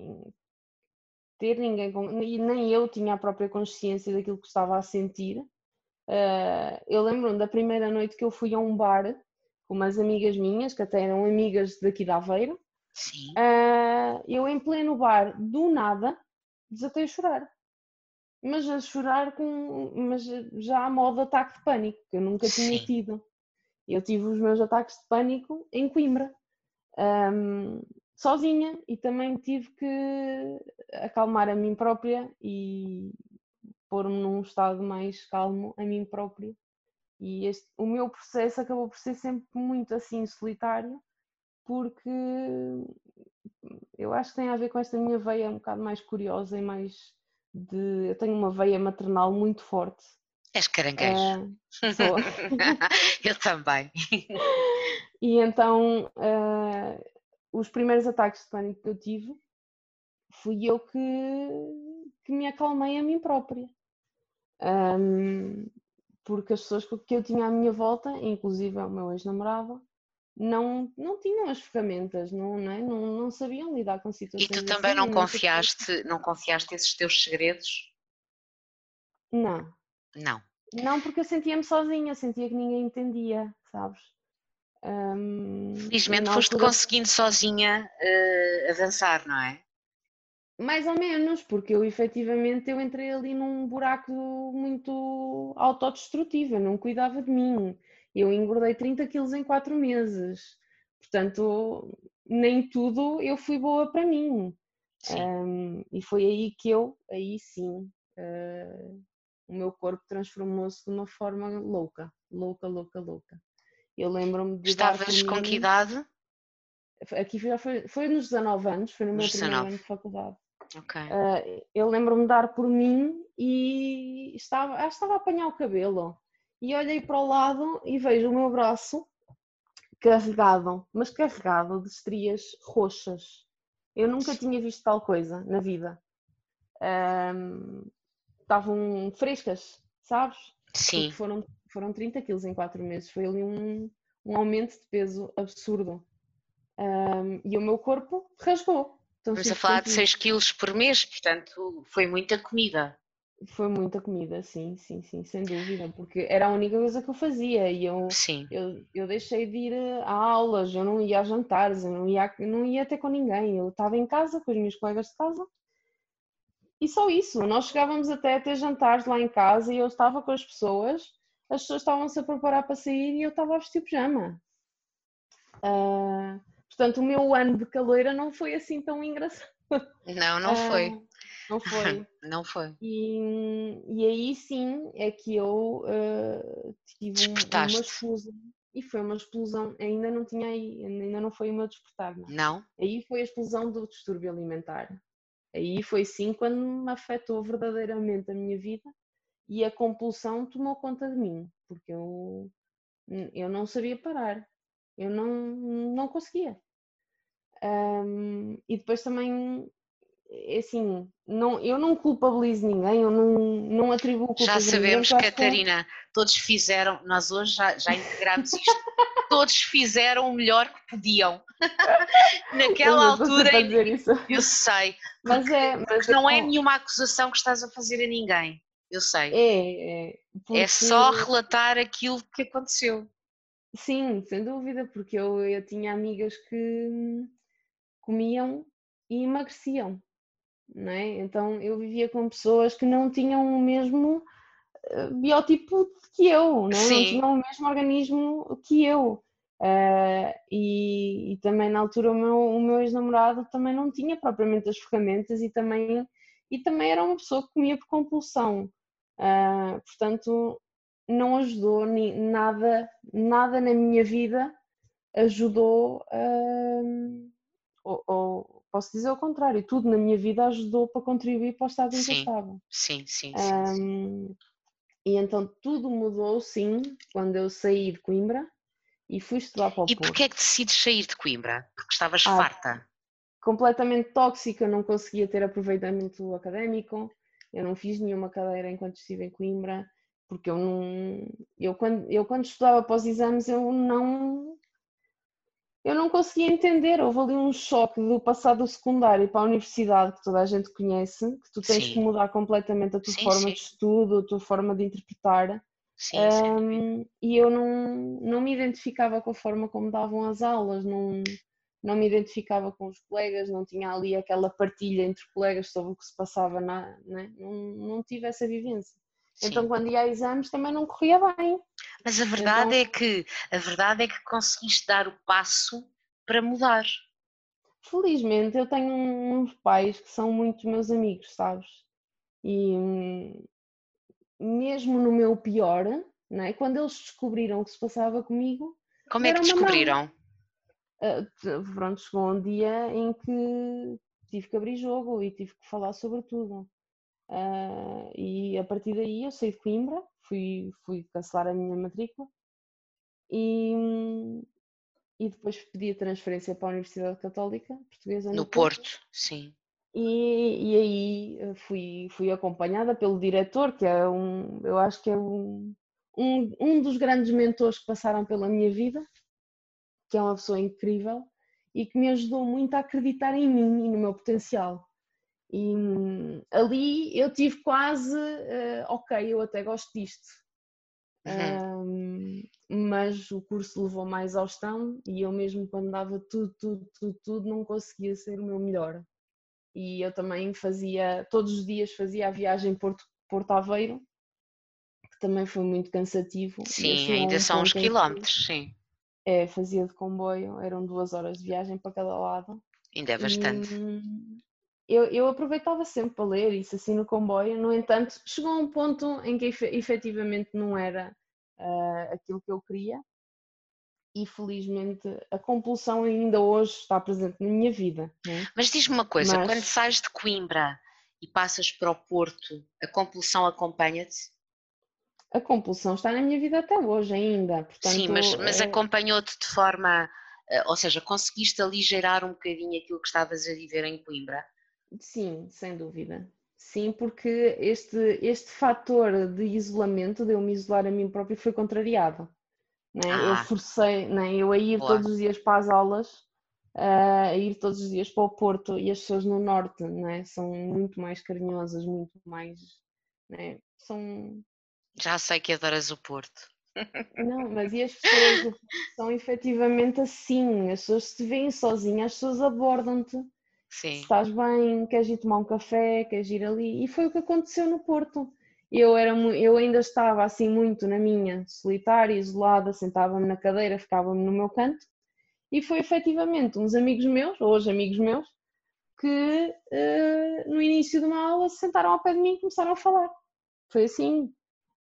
ter ninguém, e nem eu tinha a própria consciência daquilo que estava a sentir. Uh, eu lembro-me da primeira noite que eu fui a um bar com umas amigas minhas, que até eram amigas daqui de Aveiro. Sim. Uh, eu em pleno bar, do nada, desatei a chorar. Mas a chorar com. Mas já a modo ataque de pânico, que eu nunca tinha Sim. tido. Eu tive os meus ataques de pânico em Coimbra. Um, sozinha e também tive que acalmar a mim própria e pôr-me num estado mais calmo a mim própria. E este, o meu processo acabou por ser sempre muito assim solitário, porque eu acho que tem a ver com esta minha veia um bocado mais curiosa e mais de. Eu tenho uma veia maternal muito forte. És caranguejo. Uh, sou. *laughs* *laughs* eu também. E então uh, os primeiros ataques de pânico que eu tive, fui eu que, que me acalmei a mim própria. Um, porque as pessoas que eu tinha à minha volta, inclusive o meu ex-namorado, não, não tinham as ferramentas, não, não, é? não, não sabiam lidar com situações E tu também assim, não não confiaste, não confiaste esses teus segredos? Não. Não. Não, porque eu sentia-me sozinha, sentia que ninguém entendia, sabes? Um, Felizmente foste altura... conseguindo sozinha uh, avançar, não é? Mais ou menos, porque eu efetivamente eu entrei ali num buraco muito autodestrutivo, eu não cuidava de mim. Eu engordei 30 quilos em 4 meses. Portanto, nem tudo eu fui boa para mim. Um, e foi aí que eu, aí sim, uh, o meu corpo transformou-se de uma forma louca, louca, louca, louca. Eu lembro-me de. Estavas com que idade? Aqui já foi, foi nos 19 anos, foi no meu Nos primeiro 19. ano de faculdade. Ok. Uh, eu lembro-me de dar por mim e estava, ah, estava a apanhar o cabelo. E olhei para o lado e vejo o meu braço carregado, mas carregado de estrias roxas. Eu nunca tinha visto tal coisa na vida. Um, estavam frescas, sabes? Sim. Porque foram, foram 30 quilos em 4 meses. Foi ali um, um aumento de peso absurdo. Um, e o meu corpo rasgou. Então, Estamos a falar de 6 quilos por mês, portanto foi muita comida. Foi muita comida, sim, sim, sim, sem dúvida, porque era a única coisa que eu fazia e eu, Sim. eu, eu deixei de ir a aulas, eu não ia a jantares, eu não ia, não ia até com ninguém, eu estava em casa com os meus colegas de casa e só isso, nós chegávamos até a ter jantares lá em casa e eu estava com as pessoas, as pessoas estavam-se a preparar para sair e eu estava a vestir pijama. Uh, portanto, o meu ano de caloira não foi assim tão engraçado. Não, não foi. Uh, não foi. *laughs* não foi. E, e aí sim é que eu uh, tive um, uma explosão. E foi uma explosão, ainda não tinha aí, ainda não foi o meu despertar. Não. não? Aí foi a explosão do distúrbio alimentar. Aí foi sim quando me afetou verdadeiramente a minha vida e a compulsão tomou conta de mim, porque eu, eu não sabia parar, eu não, não conseguia. Um, e depois também, assim, não, eu não culpabilizo ninguém, eu não, não atribuo culpa Já sabemos, ninguém, Catarina, que... todos fizeram, nós hoje já, já integramos isto, *laughs* todos fizeram o melhor que podiam. *laughs* Naquela altura, eu sei, mas é, mas não é nenhuma acusação que estás a fazer a ninguém, eu sei. É, é, porque... é só relatar aquilo que aconteceu. Sim, sem dúvida, porque eu, eu tinha amigas que comiam e emagreciam, é? Então eu vivia com pessoas que não tinham o mesmo eh, biotipo que eu, não, é? não tinham o mesmo organismo que eu. Uh, e, e, também na altura o meu, o meu ex-namorado também não tinha propriamente as ferramentas e também, e também era uma pessoa que comia por compulsão. Uh, portanto, não ajudou ni, nada, nada na minha vida ajudou, uh, ou, ou, posso dizer o contrário, tudo na minha vida ajudou para contribuir para o estado em que eu estava. Sim, sim, sim, um, sim. E então tudo mudou, sim, quando eu saí de Coimbra e fui estudar para o E porquê é que decides sair de Coimbra? Porque estavas ah, farta? Completamente tóxica, não conseguia ter aproveitamento académico, eu não fiz nenhuma cadeira enquanto estive em Coimbra, porque eu não. Eu quando, eu quando estudava os exames eu não. Eu não conseguia entender, houve ali um choque do passar do secundário para a universidade, que toda a gente conhece, que tu tens sim. que mudar completamente a tua sim, forma sim. de estudo, a tua forma de interpretar. Sim, um, e eu não, não me identificava com a forma como davam as aulas, não, não me identificava com os colegas, não tinha ali aquela partilha entre colegas sobre o que se passava, na, né? não, não tive essa vivência. Sim. Então quando ia a exames também não corria bem. Mas a verdade então, é que a verdade é que conseguiste dar o passo para mudar. Felizmente eu tenho uns pais que são muito meus amigos, sabes? E hum, mesmo no meu pior, né, quando eles descobriram o que se passava comigo. Como é que descobriram? Uh, pronto, chegou um dia em que tive que abrir jogo e tive que falar sobre tudo. Uh, e a partir daí eu saí de Coimbra, fui, fui cancelar a minha matrícula e, e depois pedi a transferência para a Universidade Católica Portuguesa. No, no Porto, Porto, sim. E, e aí eh, fui, fui acompanhada pelo diretor, que é um, eu acho que é um, um, um dos grandes mentores que passaram pela minha vida, que é uma pessoa incrível e que me ajudou muito a acreditar em mim e no meu potencial. E hum, ali eu tive quase, uh, ok, eu até gosto disto. Uhum. Um, mas o curso levou mais exaustão e eu mesmo quando dava tudo, tudo, tudo, tudo, não conseguia ser o meu melhor e eu também fazia, todos os dias fazia a viagem Porto, Porto Aveiro, que também foi muito cansativo. Sim, ainda são uns quilómetros, sim. É, fazia de comboio, eram duas horas de viagem para cada lado. Ainda é bastante. E eu, eu aproveitava sempre para ler isso assim no comboio, no entanto, chegou a um ponto em que efetivamente não era uh, aquilo que eu queria e felizmente a compulsão ainda hoje está presente na minha vida. É? Mas diz-me uma coisa, Mas... quando sais de Coimbra e passas para o Porto, a compulsão acompanha-te? A compulsão está na minha vida até hoje ainda. Portanto, Sim, mas, mas é... acompanhou-te de forma, eh, ou seja, conseguiste aligerar um bocadinho aquilo que estavas a viver em Coimbra? Sim, sem dúvida. Sim, porque este, este fator de isolamento, de eu me isolar a mim próprio, foi contrariado. Né? Ah. Eu forcei, né? eu a ir Boa. todos os dias para as aulas, uh, a ir todos os dias para o Porto e as pessoas no Norte né? são muito mais carinhosas, muito mais. Né? São... Já sei que adoras o Porto. *laughs* Não, mas e as pessoas são efetivamente assim, as pessoas se veem sozinhas, as pessoas abordam-te. Sim. Se estás bem, queres ir tomar um café, queres ir ali. E foi o que aconteceu no Porto eu, era, eu ainda estava assim muito na minha, solitária, isolada, sentava-me na cadeira, ficava-me no meu canto, e foi efetivamente uns amigos meus, hoje amigos meus, que uh, no início de uma aula se sentaram ao pé de mim e começaram a falar. Foi assim.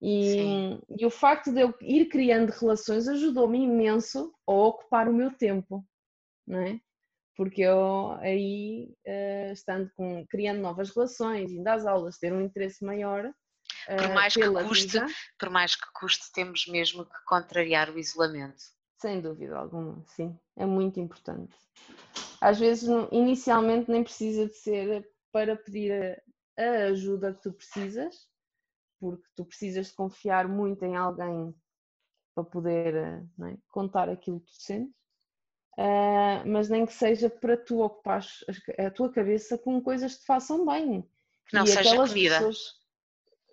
E, e o facto de eu ir criando relações ajudou-me imenso a ocupar o meu tempo, não é? Porque eu aí, uh, estando com, criando novas relações, indo às aulas, ter um interesse maior, por eh, mais, que custe, por mais que custe, temos mesmo que contrariar o isolamento. Sem dúvida alguma, sim, é muito importante. Às vezes, inicialmente, nem precisa de ser para pedir a ajuda que tu precisas, porque tu precisas de confiar muito em alguém para poder é? contar aquilo que tu sentes, uh, mas nem que seja para tu ocupar a tua cabeça com coisas que te façam bem. Que não e seja comida. Pessoas,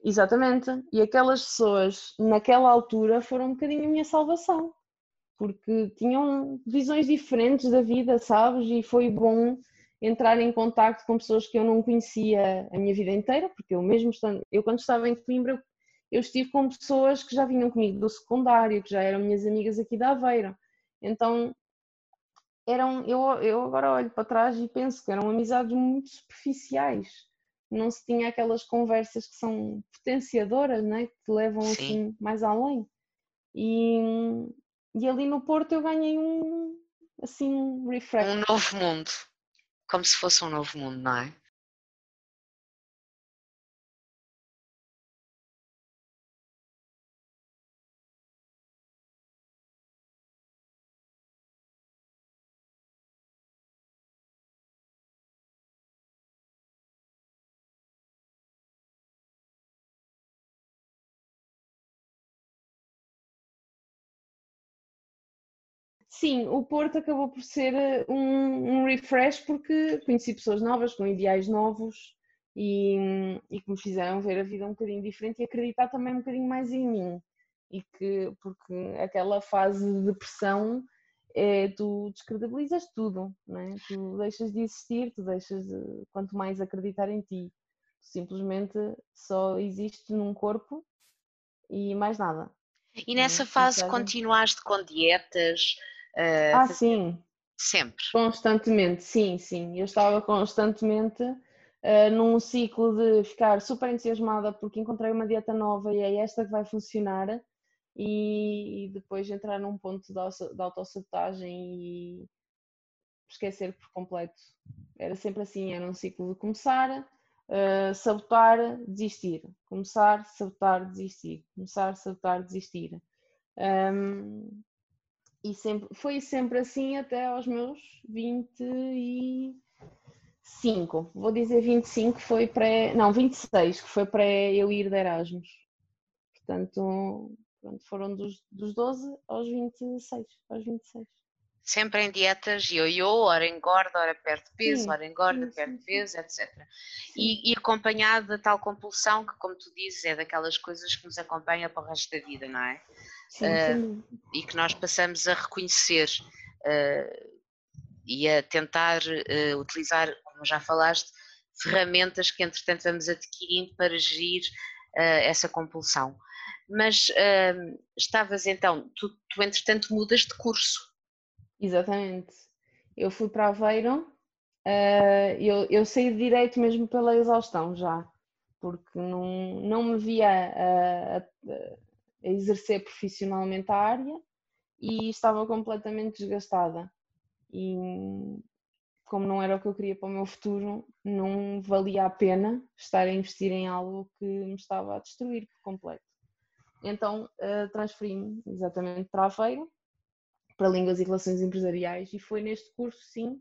Exatamente. E aquelas pessoas, naquela altura, foram um bocadinho a minha salvação, porque tinham visões diferentes da vida, sabes? E foi bom entrar em contato com pessoas que eu não conhecia a minha vida inteira, porque eu mesmo estando, eu quando estava em Coimbra, eu estive com pessoas que já vinham comigo do secundário, que já eram minhas amigas aqui da Aveiro. Então, eram, eu, eu agora olho para trás e penso que eram amizades muito superficiais. Não se tinha aquelas conversas que são potenciadoras, né? que te levam Sim. assim mais além. E, e ali no Porto eu ganhei um assim um refresh. Um novo mundo. Como se fosse um novo mundo, não é? Sim, o Porto acabou por ser eh, um, um refresh porque conheci pessoas novas, com ideais novos e, e, que me fizeram ver a vida um bocadinho diferente e acreditar também um bocadinho mais em mim. E que, porque aquela fase de depressão é, tu descredibilizas tudo, não é? tu deixas de existir, tu deixas de, quanto mais acreditar em ti, simplesmente só existes num corpo e mais nada. E nessa fase continuaste com dietas, Uh, ah, sim. Sempre. Constantemente, sim, sim. Eu estava constantemente uh, num ciclo de ficar super entusiasmada porque encontrei uma dieta nova e é esta que vai funcionar e, e depois entrar num ponto de, autossabotagem e esquecer por completo. Era sempre assim, era um ciclo de começar, uh, sabotar, desistir. Começar, sabotar, desistir. Começar, sabotar, desistir. Um, e sempre, foi sempre assim até aos meus 25. Vou dizer 25 foi pré. Não, 26, que foi pré eu ir de Erasmus. Portanto, pronto, foram dos, dos 12 aos 26. Aos 26. Sempre em dietas ioiô, ora engorda, ora perde peso, sim, ora engorda, sim, perde sim, peso, etc. E, e acompanhado da tal compulsão que, como tu dizes, é daquelas coisas que nos acompanha para o resto da vida, não é? Sim, uh, e que nós passamos a reconhecer uh, e a tentar uh, utilizar, como já falaste, ferramentas que entretanto vamos adquirindo para gerir essa compulsão. Mas estavas então, tu, tu entretanto mudas de curso. Exatamente. Eu fui para Aveiro, eu, eu saí de direito mesmo pela exaustão já, porque não, não me via a, a, a exercer profissionalmente a área e estava completamente desgastada. E como não era o que eu queria para o meu futuro, não valia a pena estar a investir em algo que me estava a destruir por completo. Então uh, transferi-me exatamente para Aveiro, para Línguas e Relações Empresariais, e foi neste curso, sim,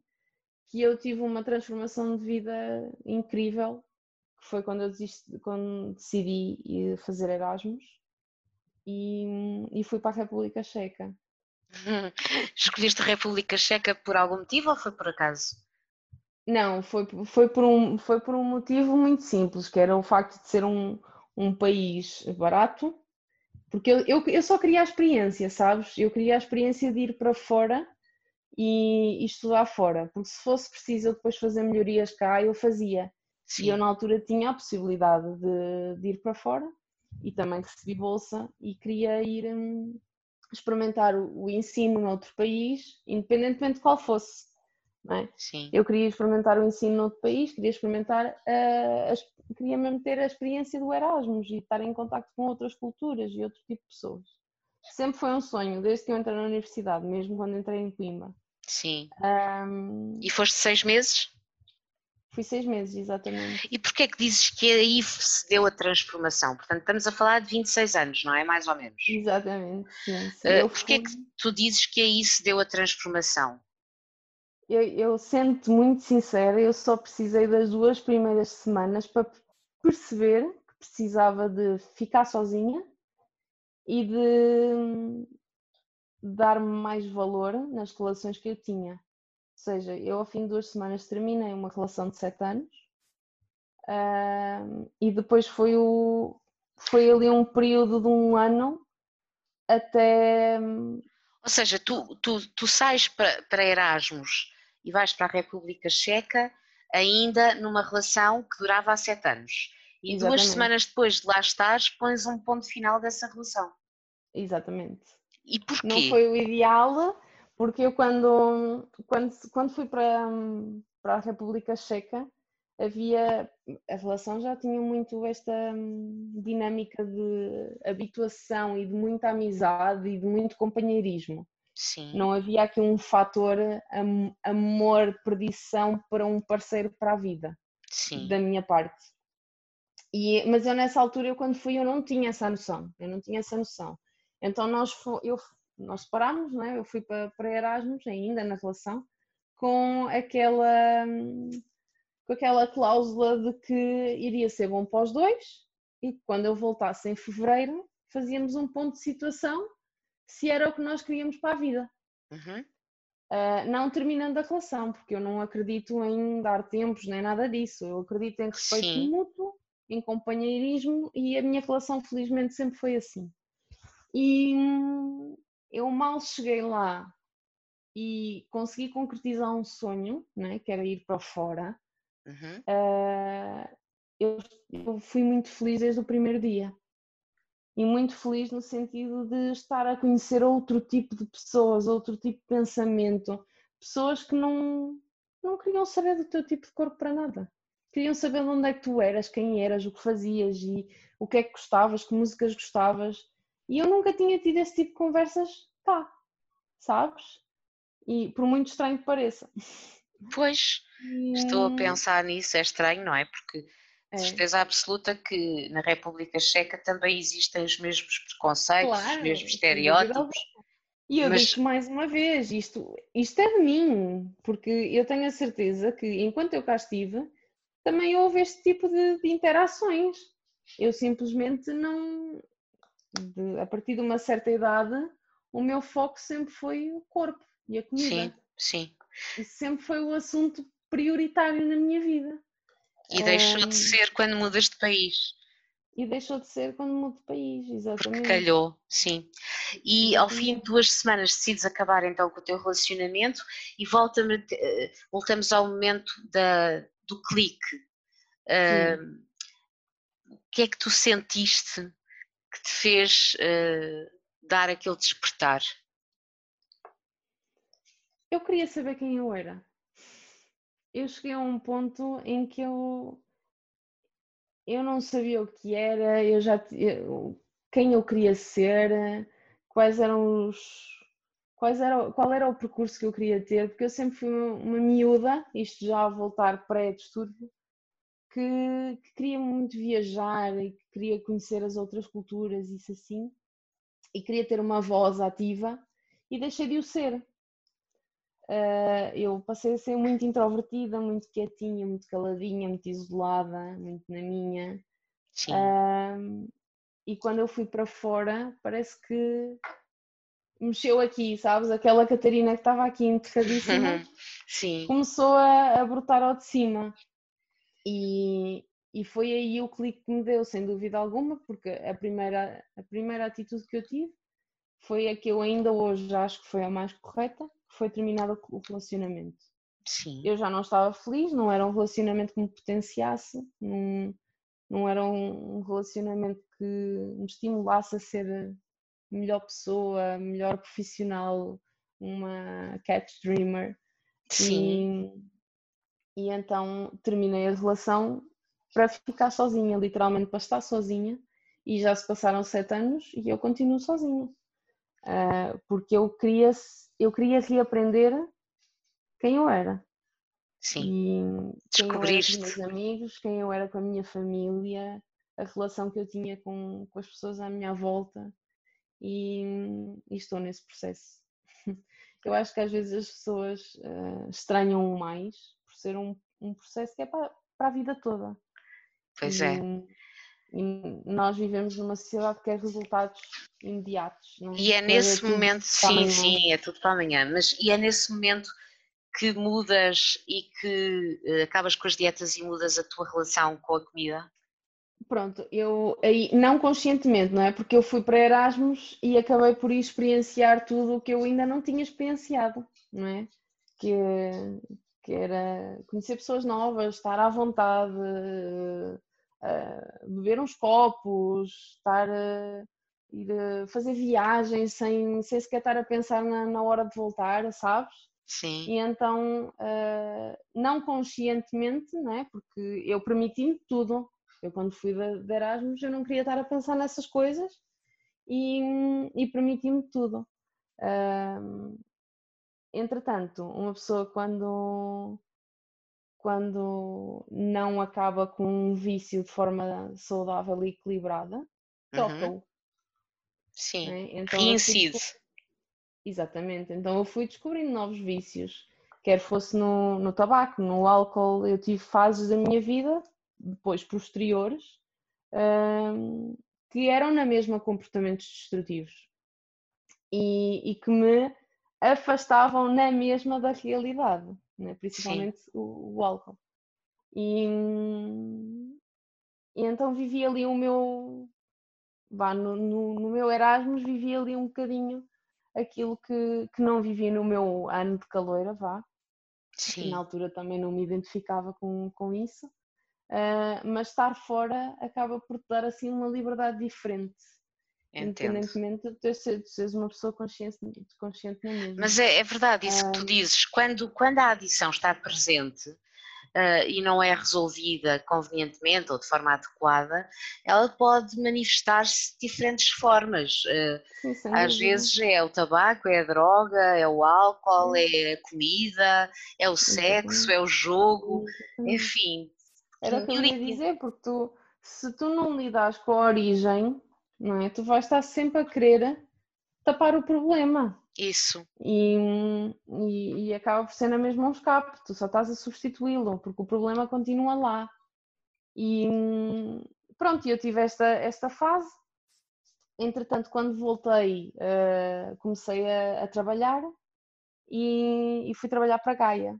que eu tive uma transformação de vida incrível, que foi quando eu desisti, quando decidi fazer Erasmus e, e fui para a República Checa. *laughs* Escolheste a República Checa por algum motivo ou foi por acaso? Não, foi, foi, por, um, foi por um motivo muito simples, que era o facto de ser um, um país barato, porque eu, eu, eu só queria a experiência, sabes? Eu queria a experiência de ir para fora e, e estudar fora, porque se fosse preciso eu depois fazer melhorias cá, eu fazia. Sim. E eu na altura tinha a possibilidade de, de ir para fora e também recebi bolsa e queria ir um, experimentar o, o, ensino noutro país, independentemente de qual fosse. É? Eu queria experimentar o ensino noutro país, queria experimentar, uh, as, queria mesmo ter a experiência do Erasmus e estar em contato com outras culturas e outro tipo de pessoas. Sempre foi um sonho, desde que eu entrei na universidade, mesmo quando entrei em Coimbra. Sim. Um, e foste seis meses? Fui seis meses, exatamente. E porquê é que dizes que aí se deu a transformação? Portanto, estamos a falar de 26 anos, não é? Mais ou menos. Exatamente, sim. sim. Uh, porquê é que tu dizes que aí se deu a transformação? Eu, eu sendo muito sincera, eu só precisei das duas primeiras semanas para perceber que precisava de ficar sozinha e de dar-me mais valor nas relações que eu tinha seja, eu ao fim de duas semanas terminei uma relação de sete anos uh, e depois foi, o, foi ali um período de um ano até. Ou seja, tu, tu, tu sais para, para Erasmus e vais para a República Checa, ainda numa relação que durava há sete anos. E Exatamente. duas semanas depois de lá estares, pões um ponto final dessa relação. Exatamente. E porquê? Não foi o ideal, porque eu quando, quando, quando fui para, para a República Checa, havia a relação já tinha muito esta hum, dinâmica de habituação e de muita amizade e de muito companheirismo. Sim. Não havia aqui um fator amor, perdição para um parceiro para a vida. Sim. Da minha parte. E, mas eu nessa altura, eu quando fui, eu não tinha essa noção. Eu não tinha essa noção. Então nós, eu, nós separámos, né? eu fui para, para Erasmus, ainda na relação, com aquela com aquela cláusula de que iria ser bom para os dois e que quando eu voltasse em fevereiro fazíamos um ponto de situação se era o que nós queríamos para a vida. Uhum. Uh, não terminando a relação, porque eu não acredito em dar tempos nem nada disso. Eu acredito em respeito Sim. mútuo, em companheirismo e a minha relação, felizmente, sempre foi assim. E hum, eu mal cheguei lá e consegui concretizar um sonho, né, que era ir para fora. Uhum. Uh, eu, eu, fui muito feliz desde o primeiro dia. E muito feliz no sentido de estar a conhecer outro tipo de pessoas, outro tipo de pensamento, pessoas que não, não queriam saber do teu tipo de corpo para nada. Queriam saber de onde é que tu eras, quem eras, o que fazias e o que é que gostavas, que músicas gostavas. E eu nunca tinha tido esse tipo de conversas cá, sabes? E por muito estranho que pareça. Pois, estou a pensar nisso, é estranho, não é? Porque é. certeza absoluta que na República Checa também existem os mesmos preconceitos, claro, os mesmos estereótipos. E eu mas... digo mais uma vez, isto, isto é de mim, porque eu tenho a certeza que enquanto eu cá estive, também houve este tipo de, de interações. Eu simplesmente não, de, a partir de uma certa idade, o meu foco sempre foi o corpo e a comida. Sim, sim. Isso sempre foi o assunto prioritário na minha vida. E deixou um, de ser quando mudas de país. E deixou de ser quando mudo de país, exatamente. Porque calhou, sim. E ao fim de duas semanas decides acabar então com o teu relacionamento e volta eh, voltamos ao momento da, do clique. Uh, o que é que tu sentiste que te fez uh, dar aquele despertar? Eu queria saber quem eu era. Eu cheguei a um ponto em que eu eu não sabia o que era, eu já eu, quem eu queria ser, quais eram os quais era, qual era o percurso que eu queria ter, porque eu sempre fui uma, miúda, isto já a voltar pré-distúrbio, que, que, queria muito viajar e que queria conhecer as outras culturas, isso assim, e queria ter uma voz ativa e deixei de o ser. Uh, eu passei a ser muito introvertida, muito quietinha, muito caladinha, muito isolada, muito na minha. Sim. Uh, e quando eu fui para fora, parece que mexeu aqui, sabes? Aquela Catarina que estava aqui enterradíssima *laughs* Sim. começou a, a brotar ao de cima. E, e foi aí o clique que me deu, sem dúvida alguma, porque a primeira, a primeira atitude que eu tive foi a que eu ainda hoje acho que foi a mais correta, foi terminar o relacionamento. Sim. Eu já não estava feliz, não era um relacionamento que me potenciasse, não, não era um relacionamento que me estimulasse a ser melhor pessoa, melhor profissional, uma cat dreamer. Sim. E, e então terminei a relação para ficar sozinha, literalmente para estar sozinha. E já se passaram sete anos e eu continuo sozinha. Uh, porque eu queria eu queria reaprender quem eu era. Sim. E Descobriste. Quem eu era com os meus amigos, quem eu era com a minha família, a relação que eu tinha com, com as pessoas à minha volta. E, e estou nesse processo. *laughs* Eu acho que às vezes as pessoas uh, estranham mais por ser um, um processo que é para, para a vida toda. Pois e, é. E nós vivemos numa sociedade que quer resultados imediatos. Não e é nesse momento, sim, sim, é tudo para amanhã, mas e é nesse momento que mudas e que uh, acabas com as dietas e mudas a tua relação com a comida? Pronto, eu aí não conscientemente, não é? Porque eu fui para Erasmus e acabei por experienciar tudo o que eu ainda não tinha experienciado, não é? que, que era conhecer pessoas novas, estar à vontade, uh, beber uns copos, estar a ir a fazer viagens sem, sem sequer estar a pensar na, na hora de voltar, sabes? Sim. E então, uh, não conscientemente, né? porque eu permiti-me tudo. Eu, quando fui de, de, Erasmus, eu não queria estar a pensar nessas coisas e, e permiti-me tudo. Uh, entretanto, uma pessoa, quando, quando não acaba com um vício de forma saudável e equilibrada, uhum. troca-o. Sim, né? então, reincide. Exatamente, então eu fui descobrindo novos vícios, quer fosse no, no tabaco, no álcool, eu tive fases da minha vida, depois posteriores, um, que eram na mesma comportamentos destrutivos e, e, que me afastavam na mesma da realidade, né? principalmente o, o, álcool. E, e, então vivi ali o meu, vá, no, no, no, meu Erasmus vivi ali um bocadinho aquilo que, que não vivi no meu ano de caloira, vá. Sim. Na altura também não me identificava com, com isso. Uh, mas estar fora acaba por te dar assim uma liberdade diferente. Entendo. Independentemente de, ter, de seres uma pessoa consciente, consciente na mesma. Mas é, é verdade isso que tu dizes. Quando, quando a adição está presente, uh, e não é resolvida convenientemente ou de forma adequada, ela pode manifestar-se de diferentes formas. Uh, Sim, às vezes é o tabaco, é a droga, é o álcool, é a comida, é o sexo, é o jogo, enfim. Era o que eu ia dizer, porque tu, se tu não lidas com a origem, não é? Tu vais estar sempre a querer tapar o problema. Isso. E, e, e, acaba por ser na mesma um escape, tu só estás a substituí-lo, porque o problema continua lá. E pronto, eu tive esta, esta fase. Entretanto, quando voltei, uh, comecei a, a trabalhar e, e, fui trabalhar para Gaia,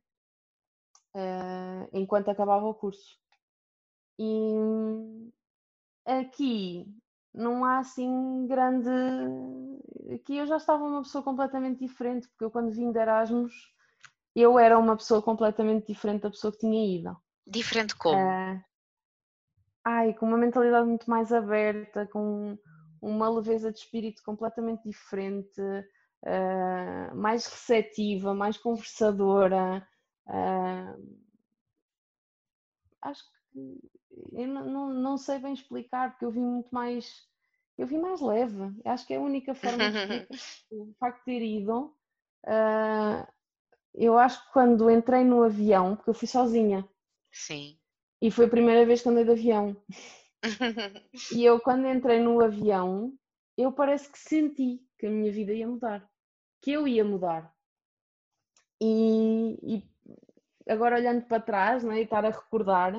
uh, enquanto acabava o curso. E aqui não há assim grande. Aqui eu já estava uma pessoa completamente diferente, porque eu quando vim de Erasmus eu era uma pessoa completamente diferente da pessoa que tinha ido. Diferente como? Uh, ai, com uma mentalidade muito mais aberta, com uma leveza de espírito completamente diferente, uh, mais receptiva, mais conversadora. Uh, acho que eu não, não, não, sei bem explicar, porque eu vi muito mais, eu vi mais leve. Acho que é a única forma de *laughs* o facto de ter ido. Uh, eu acho que quando entrei no avião, porque eu fui sozinha. Sim. E foi a primeira vez que andei de avião. *laughs* e eu, quando entrei no avião, eu parece que senti que a minha vida ia mudar. Que eu ia mudar. E, e agora olhando para trás né, e estar a recordar,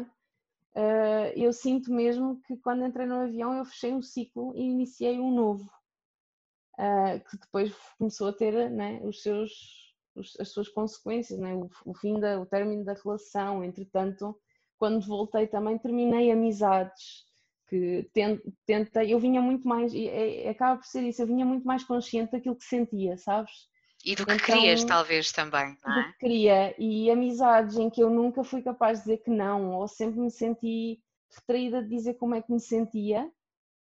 uh, eu sinto mesmo que quando entrei no avião eu fechei um ciclo e iniciei um novo, uh, que depois começou a ter né, os seus, os, as suas consequências, né, o, o, fim da, o término da relação. Entretanto, quando voltei também terminei amizades que tentei, eu vinha muito mais, e, e acaba por ser isso, eu vinha muito mais consciente daquilo que sentia, sabes? E do que então, querias, talvez também, não é? Do que queria. E amizades em que eu nunca fui capaz de dizer que não, ou sempre me senti retraída de dizer como é que me sentia,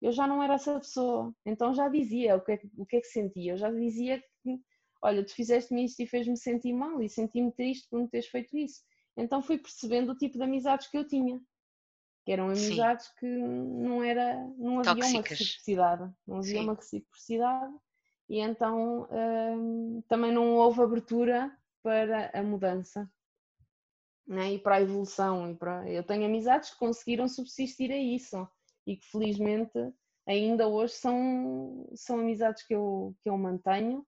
eu já não era essa pessoa. Então já dizia o que é, o que, é que sentia. Eu já dizia que, olha, tu fizeste-me isto e fez-me sentir mal e senti-me triste por me teres feito isso. Então fui percebendo o tipo de amizades que eu tinha. Que eram amizades Sim. que não era, não havia Tóxicas. uma reciprocidade. Não havia Sim. uma reciprocidade e então hum, também não houve abertura para a mudança né? e para a evolução. E para... Eu tenho amizades que conseguiram subsistir a isso e que felizmente ainda hoje são, são amizades que eu, que eu mantenho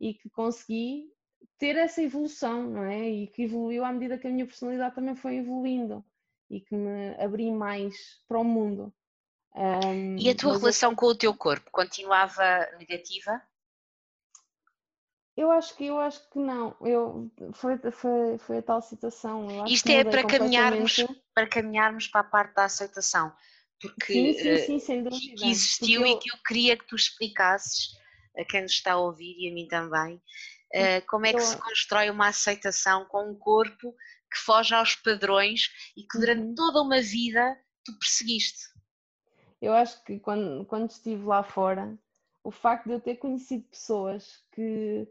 e que consegui ter essa evolução, não é? E que evoluiu à medida que a minha personalidade também foi evoluindo e que me abri mais para o mundo. Um, e a tua relação eu... com o teu corpo continuava negativa? Eu acho que eu acho que não. Eu, foi, foi, foi a tal situação. Isto é para caminharmos, para caminharmos para a parte da aceitação. Porque sim, sim, sim, sem dúvida. que existiu e que eu queria que tu explicasses a quem nos está a ouvir e a mim também. Uh, como é que se constrói uma aceitação com um corpo que foge aos padrões e que durante uhum. toda uma vida tu perseguiste? Eu acho que quando, quando estive lá fora, o facto de eu ter conhecido pessoas que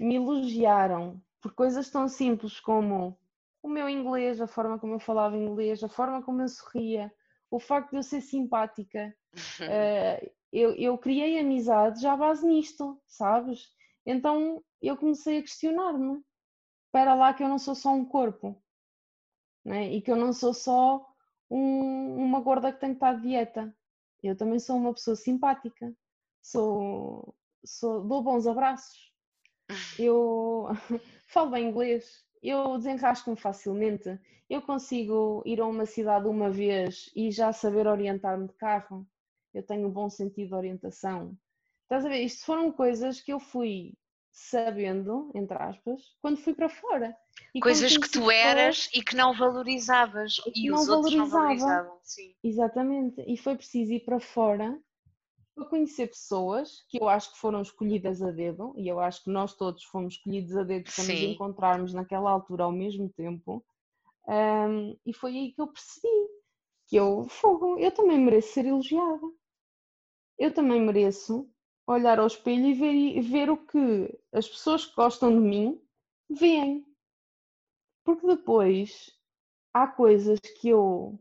me elogiaram por coisas tão simples como o meu inglês, a forma como eu falava inglês, a forma como eu sorria, o facto de eu ser simpática. uh, eu, eu criei amizade já à base nisto, sabes? Então eu comecei a questionar-me. Espera lá que eu não sou só um corpo. Né? E que eu não sou só um, uma gorda que tem que estar de dieta. Eu também sou uma pessoa simpática. Sou, sou, dou bons abraços. Eu *laughs* falo bem inglês eu desenrasco-me facilmente. Eu consigo ir a uma cidade uma vez e já saber orientar-me de carro. Eu tenho um bom sentido de orientação. Estás a ver? Isto foram coisas que eu fui sabendo, entre aspas, quando fui para fora. E coisas que tu eras e que não valorizavas e, e os outros não valorizavam. Sim. Exatamente. E foi preciso ir para fora para conhecer pessoas que eu acho que foram escolhidas a dedo, e eu acho que nós todos fomos escolhidos a dedo para nos encontrarmos naquela altura ao mesmo tempo, um, e foi aí que eu percebi que eu, fogo, eu também mereço ser elogiada. Eu também mereço olhar ao espelho e ver, ver o que as pessoas que gostam de mim veem. Porque depois há coisas que eu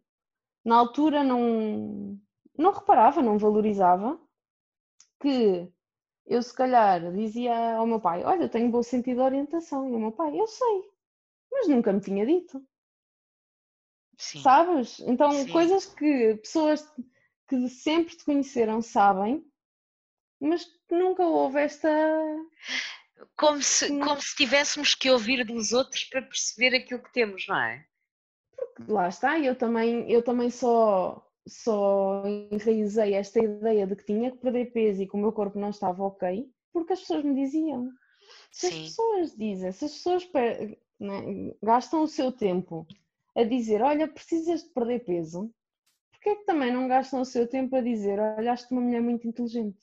na altura não, não reparava, não valorizava, que eu se calhar dizia ao meu pai, olha, eu tenho bom sentido de orientação, e o meu pai, eu sei, mas nunca me tinha dito. Sim. Sabes? Então, Sim. coisas que pessoas que sempre te conheceram sabem, mas nunca houve esta. Como se, como se tivéssemos que ouvir dos outros para perceber aquilo que temos, não é? Porque lá está, eu também, eu também só só enraizei esta ideia de que tinha que perder peso e que o meu corpo não estava ok, porque as pessoas me diziam. Se Sim. as pessoas dizem, se as pessoas né, gastam o seu tempo a dizer, olha, precisas de perder peso, porquê é que também não gastam o seu tempo a dizer, olha, uma mulher muito inteligente?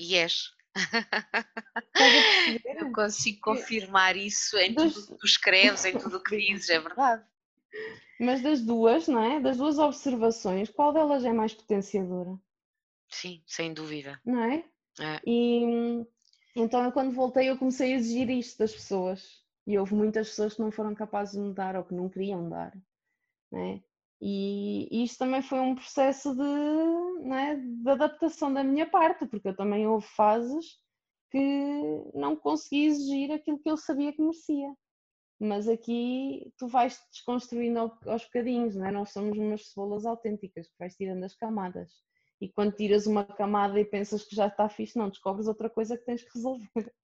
E és. *laughs* Eu consigo confirmar isso em tudo o que tu escreves, em tudo o que *laughs* dizes, é verdade. Mas das duas, não é? Das duas observações, qual delas é mais potenciadora? Sim, sem dúvida. Não é? é. E então eu quando voltei eu comecei a exigir isto das pessoas. E houve muitas pessoas que não foram capazes de mudar ou que não queriam dar. Não é? E isto também foi um processo de, é? de adaptação da minha parte, porque eu também houve fases que não consegui exigir aquilo que eu sabia que merecia mas aqui tu vais desconstruindo aos bocadinhos, não é? Nós somos umas cebolas autênticas que vais tirando as camadas. E quando tiras uma camada e pensas que já está fixe, não, descobres outra coisa que tens que resolver. *laughs*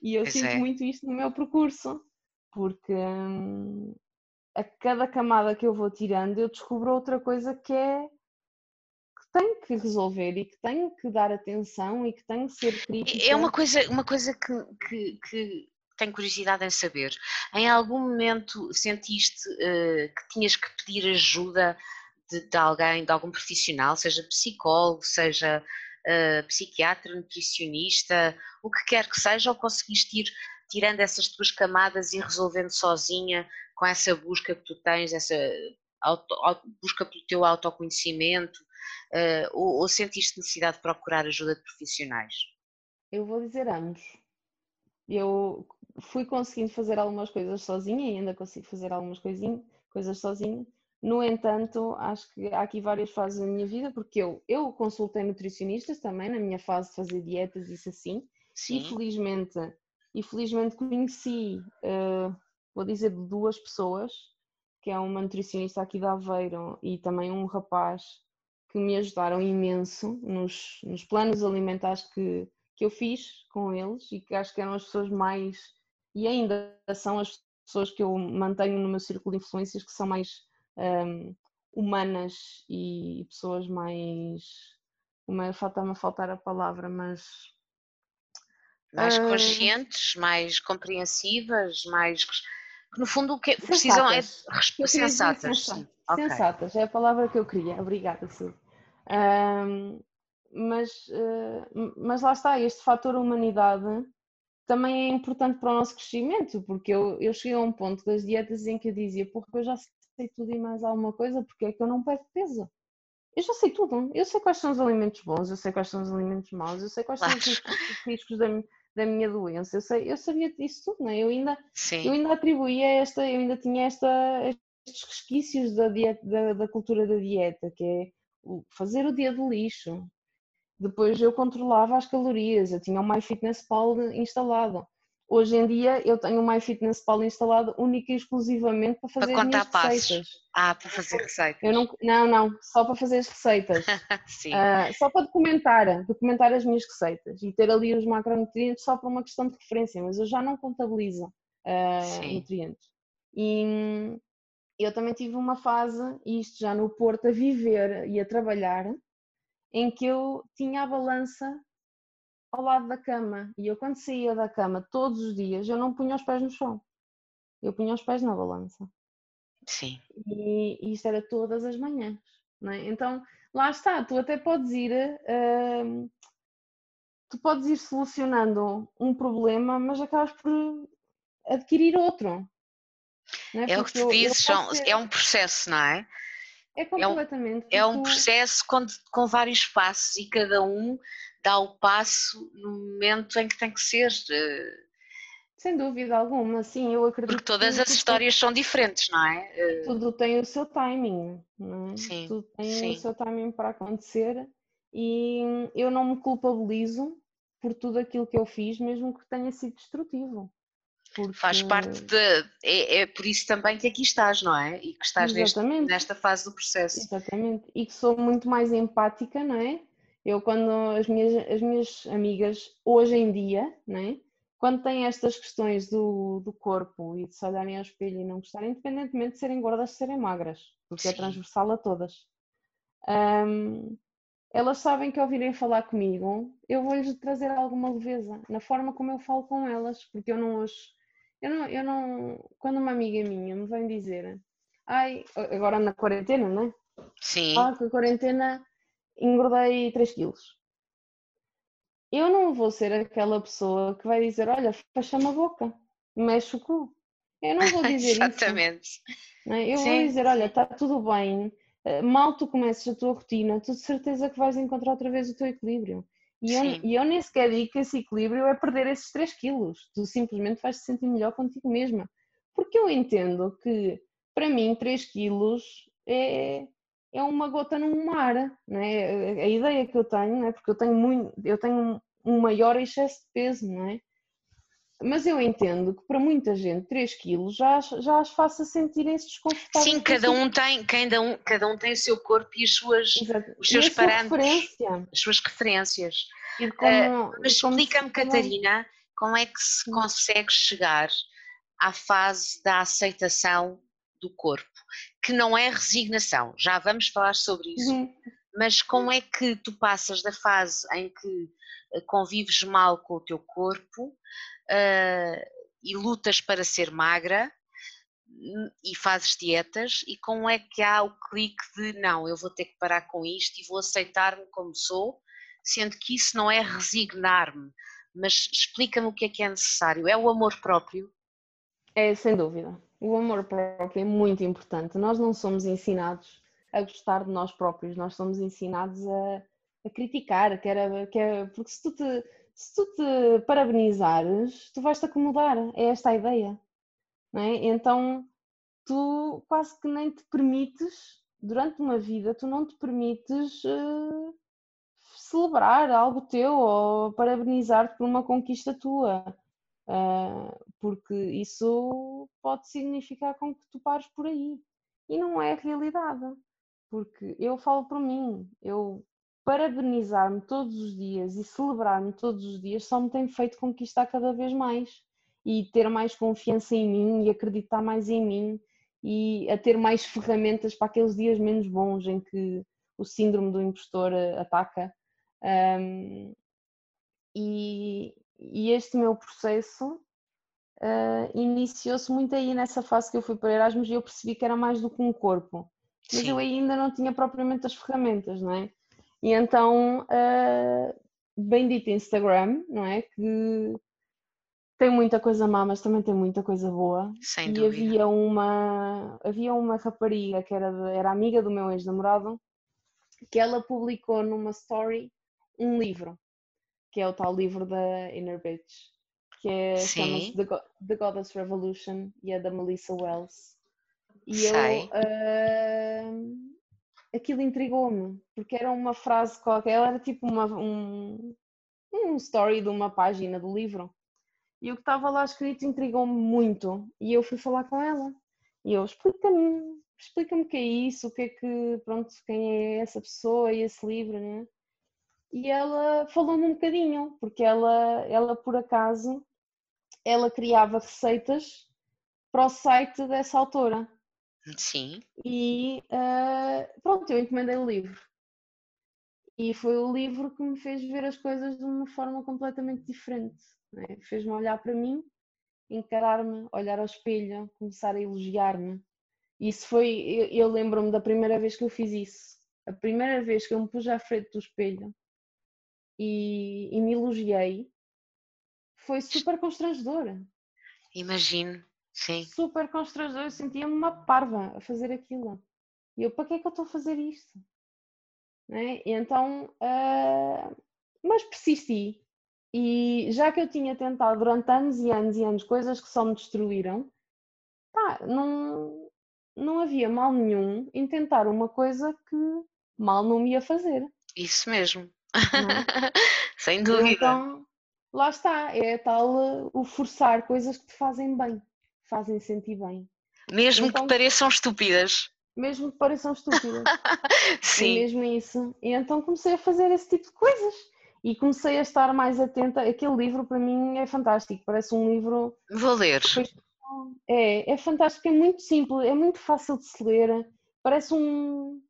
E eu pois sinto é. muito isto no meu percurso, porque hum, a cada camada que eu vou tirando, eu descubro outra coisa que é que tenho que resolver e que tenho que dar atenção e que tenho que ser crítica. É uma coisa, uma coisa que, que, que tenho curiosidade em saber. Em algum momento sentiste uh, que tinhas que pedir ajuda de, de, alguém, de algum profissional, seja psicólogo, seja uh, psiquiatra, nutricionista, o que quer que seja, ou conseguiste ir tirando essas tuas camadas e resolvendo sozinha com essa busca que tu tens, essa auto, busca pelo teu autoconhecimento, uh, ou, ou sentiste necessidade de procurar ajuda de profissionais? Eu vou dizer ambos. Eu fui conseguindo fazer algumas coisas sozinha e ainda consigo fazer algumas coisinhas, coisas sozinha. No entanto, acho que há aqui várias fases da minha vida, porque eu, eu consultei nutricionistas também na minha fase de fazer dietas, isso assim, Sim. e felizmente, e felizmente conheci, uh, vou dizer, duas pessoas, que é uma nutricionista aqui de Aveiro e também um rapaz que me ajudaram imenso nos, nos planos alimentares que, que eu fiz com eles e que acho que eram as pessoas mais e ainda são as pessoas que eu mantenho no meu círculo de influências que são mais um, humanas e pessoas mais. Falta-me a faltar a palavra, mas. Mais uh, conscientes, mais compreensivas, mais. No fundo, o que sensatas. precisam é sensatas. Sensatas. Okay. sensatas, é a palavra que eu queria. Obrigada, Silvia. Um, mas, uh, mas lá está, este fator humanidade também é importante para o nosso crescimento, porque eu, eu cheguei a um ponto das dietas em que eu dizia, porra, eu já sei tudo e mais alguma coisa, porque é que eu não pego peso? Eu já sei tudo, eu sei quais são os alimentos bons, eu sei quais são os alimentos maus, eu sei quais são os riscos da, da minha doença, eu, sei, eu sabia disso tudo, não é? Eu ainda, eu ainda atribuía esta, eu ainda tinha esta, estes resquícios da, dieta, da, da cultura da dieta, que é fazer o dia do lixo, depois eu controlava as calorias, eu tinha o MyFitnessPal instalado. Hoje em dia eu tenho o MyFitnessPal instalado única e exclusivamente para fazer para contar as passos. receitas. Ah, para fazer receitas. Eu não, não, não, só para fazer as receitas. *laughs* Sim. Uh, só para documentar, documentar as minhas receitas e ter ali os macronutrientes só por uma questão de referência, mas eu já não contabilizo uh, nutrientes. E eu também tive uma fase, isto já no Porto, a viver e a trabalhar, em que eu tinha a balança ao lado da cama. E eu, quando saía da cama todos os dias, eu não punha os pés no chão. Eu punha os pés na balança. Sim. E, e isto era todas as manhãs. É? Então, lá está, tu até podes ir. Uh, tu podes ir solucionando um problema, mas acabas por adquirir outro. É, é o que tu dizes, ser... é um processo, não é? É completamente. É um, é um processo com, com vários passos e cada um dá o passo no momento em que tem que ser. Eh, Sem dúvida alguma, sim, eu acredito. Porque todas as histórias são diferentes, não é? Eh, tudo tem o seu timing, não é? Sim, Tudo tem sim. o seu timing para acontecer e eu não me culpabilizo por tudo aquilo que eu fiz, mesmo que tenha sido destrutivo. Porque... Faz parte de. É, é, por isso também que aqui estás, não é? E que estás neste, nesta fase do processo. Exatamente. E que sou muito mais empática, não é? Eu, quando as minhas, as minhas amigas, hoje em dia, não é? Quando têm estas questões do, do corpo e de se olharem ao espelho e não gostarem, independentemente de serem gordas, de serem magras, porque é Sim. é transversal a todas. Um, elas sabem que ao virem falar comigo, eu vou-lhes trazer alguma leveza na forma como eu falo com elas, porque eu não as eu não, eu não. Quando uma amiga minha me vem dizer, ai, agora na quarentena, não é? Sim. Ah, com a quarentena engordei 3 quilos. Eu não vou ser aquela pessoa que vai dizer, olha, fecha-me a boca, mexe o cu. Eu não vou *laughs* dizer Exatamente. isso. Exatamente. Eu sim, vou dizer, olha, está tudo bem, eh, mal tu começas a tua rotina, tu de certeza que vais encontrar outra vez o teu equilíbrio. E eu, e eu nem sequer digo que esse equilíbrio é perder esses 3 quilos. Tu simplesmente vais te sentir melhor contigo mesma. Porque eu entendo que, para mim, 3 quilos é, é uma gota no mar. Não é? A ideia que eu tenho, não é? porque eu tenho, muito, eu tenho um maior excesso de peso, não é? Mas eu entendo que para muita gente 3 quilos já, já as faça sentirem-se desconfortáveis. Sim, cada um, tem, cada, um, cada um tem o seu corpo e as suas, os seus parâmetros, as suas referências. Como, uh, mas explica-me, Catarina, como é que se consegue chegar à fase da aceitação do corpo, que não é resignação, já vamos falar sobre isso, uhum. mas como é que tu passas da fase em que eh, convives mal com o teu corpo uh, e lutas para ser magra hum, e fazes dietas e como é que há o clique de não, eu vou ter que parar com isto e vou aceitar-me como sou, sendo que isso não é resignar-me, mas explica-me o que é que é necessário. É o amor próprio? É, sem dúvida. O amor próprio é muito importante. Nós não somos ensinados a gostar de nós próprios, nós somos ensinados a, a criticar, que era, que era, porque se tu te se tu te parabenizares, tu vais-te acomodar, é esta a ideia. Não é? Então, tu quase que nem te permites, durante uma vida, tu não te permites uh, celebrar algo teu ou parabenizar-te por uma conquista tua. Uh, porque isso pode significar com que tu pares por aí. E não é a realidade. Porque eu falo por mim, eu parabenizar-me todos os dias e celebrar-me todos os dias só me tem feito conquistar cada vez mais e ter mais confiança em mim e acreditar mais em mim e a ter mais *laughs* ferramentas para aqueles dias menos bons em que o síndrome do impostor ataca. Um, e, e, este meu processo uh, iniciou-se muito aí nessa fase que eu fui para Erasmus e eu percebi que era mais do que um corpo. Mas Sim. eu ainda não tinha propriamente as ferramentas, não é? E então, uh, bendito Instagram, não é? Que tem muita coisa má, mas também tem muita coisa boa. Sem e dúvida. havia uma, havia uma rapariga que era, era amiga do meu ex-namorado, que ela publicou numa story um livro, que é o tal livro da Inner Bitch, que é, chama-se. The, Go- The Goddess Revolution e é da Melissa Wells. E Sei. eu, ah, aquilo intrigou-me, porque era uma frase qualquer, ela era tipo uma, um, um story de uma página do livro. E o que estava lá escrito intrigou-me muito. E eu fui falar com ela. E eu, explica-me, explica-me o que é isso, o que é que, pronto, quem é essa pessoa e esse livro, né? E ela falou-me um bocadinho, porque ela, ela por acaso, ela criava receitas para o site dessa autora. Sim. E ah, pronto, eu encomendei o livro. E foi o livro que me fez ver as coisas de uma forma completamente diferente. é? Fez-me olhar para mim, encarar-me, olhar ao espelho, começar a elogiar-me. Isso foi, eu, eu lembro-me da primeira vez que eu fiz isso. A primeira vez que eu me pus à frente do espelho e, e me elogiei foi super constrangedora Imagino. Sim. super constrangedor, eu sentia-me uma parva a fazer aquilo. E eu, para que é que eu estou a fazer isto? Né? E então, ah, mas persisti. E já que eu tinha tentado durante anos e anos e anos coisas que só me destruíram, pá, não, não havia mal nenhum em tentar uma coisa que mal não me ia fazer. Isso mesmo. É? *laughs* Sem dúvida. Então, lá está, é tal uh, o forçar coisas que te fazem bem, fazem sentir bem. Mesmo então- que pareçam estúpidas. Mesmo que pareçam estúpidas. *laughs* É Sim. mesmo isso. E então comecei a fazer esse tipo de coisas. E comecei a estar mais atenta. Aquele livro para mim é fantástico. Parece um livro. Vou ler. É, é fantástico, é muito simples, é muito fácil de se ler. Parece um,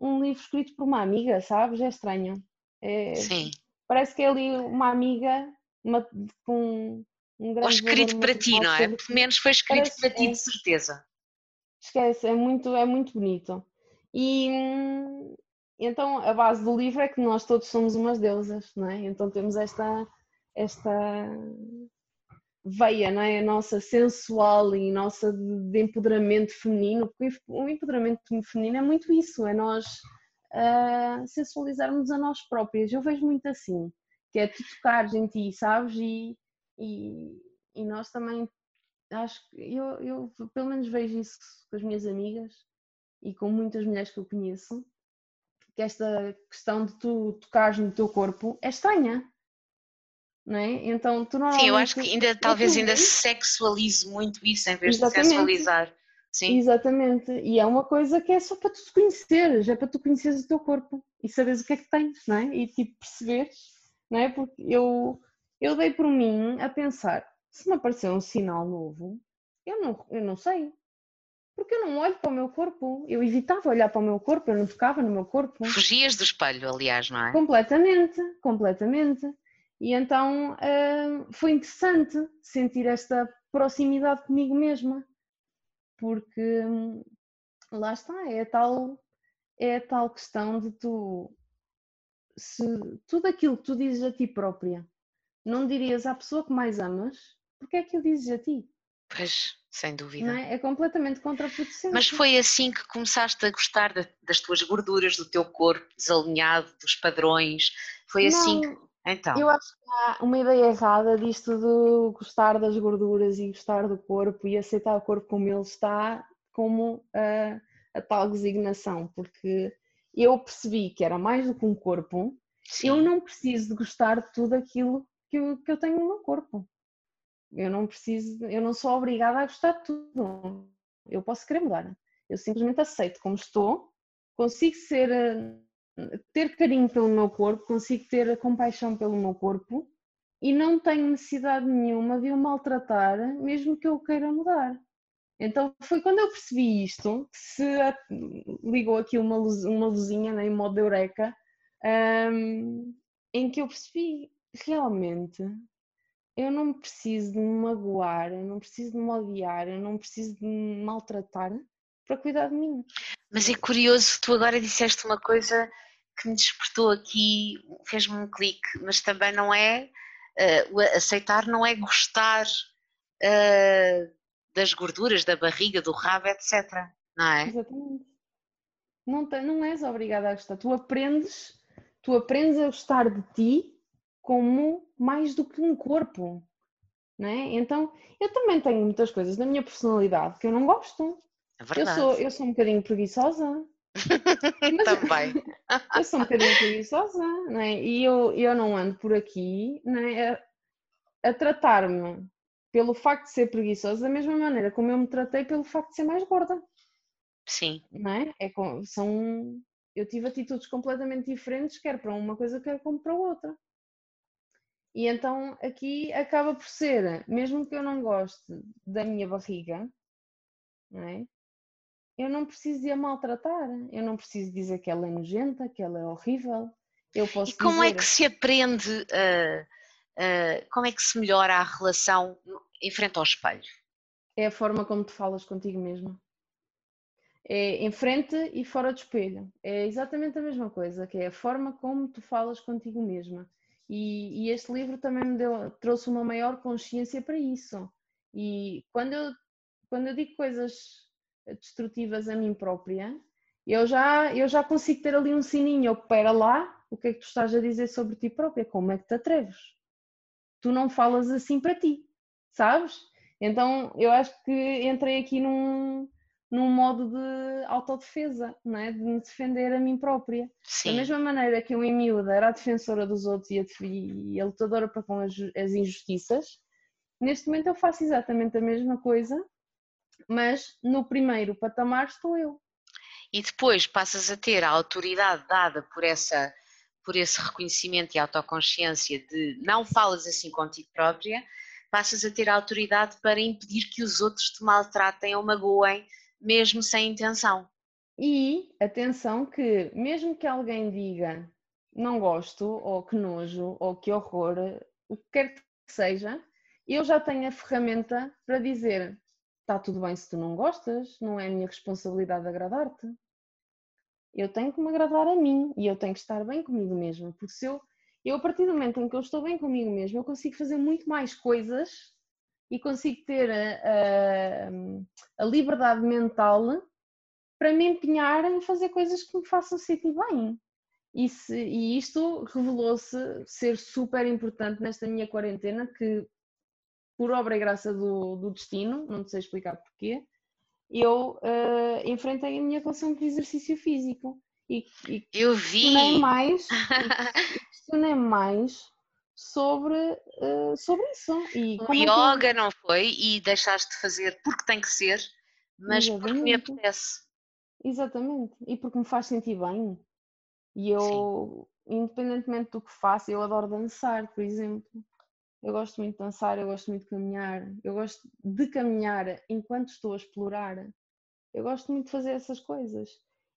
um livro escrito por uma amiga, sabes? É estranho. É, Sim. parece que é ali uma amiga uma, com um. Ou escrito para ti, não é? Pelo menos foi escrito Parece- para ti, é. de certeza. Esquece, é muito, é muito bonito. E então a base do livro é que nós todos somos umas deusas, não é? Então temos esta, esta veia, não é? A nossa sensual e nossa de, de empoderamento feminino, porque o empoderamento feminino é muito isso, é nós ah, sensualizarmos a nós próprias. Eu vejo muito assim, que é tu tocares em ti, sabes? E, e, e nós também acho que eu, eu pelo menos vejo isso com as minhas amigas e com muitas mulheres que eu conheço, que esta questão de tu tocares no teu corpo é estranha. Não é? Então tu Sim, eu acho que ainda talvez tu ainda sexualize muito isso em vez de Exatamente. sensualizar. Sim. Exatamente, e é uma coisa que é só para tu te conheceres, é para tu conheceres o teu corpo e saberes o que é que tens, não é? E tipo perceberes, não é? Porque eu, eu dei por mim a pensar, se me aparecer um sinal novo, eu não, eu não sei. Porque eu não olho para o meu corpo, eu evitava olhar para o meu corpo, eu não tocava no meu corpo. Fugias do espelho, aliás, não é? Completamente, completamente. E então ah, foi interessante sentir esta proximidade comigo mesma, porque hum, lá está, é a tal, é a tal questão de tu, se tudo aquilo que tu dizes a ti própria, não dirias à pessoa que mais amas, porque é que o dizes a ti? Pois, sem dúvida. É? é completamente contraproducente. Mas foi assim que começaste a gostar da- das tuas gorduras, do teu corpo desalinhado, dos padrões. Foi assim que. Não, Então, Eu acho que há uma ideia errada disto de gostar das gorduras e gostar do corpo e aceitar o corpo como ele está, como a, a tal designação, porque eu percebi que era mais do que um corpo, sim. eu não preciso de gostar de tudo aquilo que eu, que eu tenho no meu corpo. Eu não preciso, eu não sou obrigada a gostar de tudo. Eu posso querer mudar. Eu simplesmente aceito como estou, consigo ser, eh, ter carinho pelo meu corpo, consigo ter compaixão pelo meu corpo e não tenho necessidade nenhuma de o maltratar, mesmo que eu queira mudar. Então foi quando eu percebi isto, que se ligou aqui uma, luz, uma luzinha né, em modo eureka, hum, em que eu percebi realmente eu não preciso de me magoar, eu não preciso de me odiar, eu não preciso de me maltratar para cuidar de mim. Mas é curioso, tu agora disseste uma coisa que me despertou aqui, fez-me um clique, mas também não é uh, aceitar não é gostar uh, das gorduras, da barriga, do rabo, etc. Não é? Exatamente. Não, te, não és obrigada a gostar. Tu aprendes, tu aprendes a gostar de ti como mais do que um corpo. Não é? Então, eu também tenho muitas coisas na minha personalidade que eu não gosto. É eu, sou, eu sou um bocadinho preguiçosa. *laughs* também. *laughs* eu sou um bocadinho preguiçosa, não é? E eu, eu não ando por aqui não é? a, a tratar-me pelo facto de ser preguiçosa da mesma maneira como eu me tratei pelo facto de ser mais gorda. Sim. Não é? é são, eu tive atitudes completamente diferentes, quer para uma coisa, quer como para outra. E então aqui acaba por ser, mesmo que eu não goste da minha barriga, não é? eu não preciso de a maltratar, eu não preciso dizer que ela é nojenta, que ela é horrível. Eu posso e como dizer... é que se aprende, como é que se melhora a relação em frente ao espelho? É a forma como tu falas contigo mesma. É em frente e fora do espelho. É exatamente a mesma coisa, que é a forma como tu falas contigo mesma. E, e este livro também me deu, trouxe uma maior consciência para isso. E quando eu, quando eu digo coisas destrutivas a mim própria, eu já, eu já consigo ter ali um sininho. Pera lá, o que é que tu estás a dizer sobre ti própria? Como é que te atreves? Tu não falas assim para ti, sabes? Então eu acho que entrei aqui num, num modo de autodefesa, não é? de me defender a mim própria. Sim. Da mesma maneira que eu em miúda era a defensora dos outros e a, e a lutadora para com as, as injustiças, neste momento eu faço exatamente a mesma coisa, mas no primeiro patamar estou eu. E depois passas a ter a autoridade dada por essa por esse reconhecimento e autoconsciência de não falas assim contigo própria, passas a ter a autoridade para impedir que os outros te maltratem ou magoem mesmo sem intenção. E atenção que mesmo que alguém diga não gosto, ou que nojo, ou que horror, o que quer que seja, eu já tenho a ferramenta para dizer está tudo bem se tu não gostas, não é a minha responsabilidade agradar-te. Eu tenho que me agradar a mim e eu tenho que estar bem comigo mesma, porque se eu, eu a partir do momento em que eu estou bem comigo mesma, eu consigo fazer muito mais coisas e consigo ter a, a, a liberdade mental para me empenhar em fazer coisas que me façam sentir bem. E, se, e isto revelou-se ser super importante nesta minha quarentena, que por obra e graça do, do destino, não sei explicar porquê, eu uh, enfrentei a minha relação com o exercício físico. E, e eu vi! Nem mais, questionei mais *laughs* sobre, uh, sobre isso. E o yoga, é que... não foi? E deixaste de fazer porque tem que ser, mas Exatamente. porque me apetece. Exatamente, e porque me faz sentir bem. E eu, Sim. independentemente do que faço, eu adoro dançar, por exemplo. Eu gosto muito de dançar, eu gosto muito de caminhar, eu gosto de caminhar enquanto estou a explorar. Eu gosto muito de fazer essas coisas.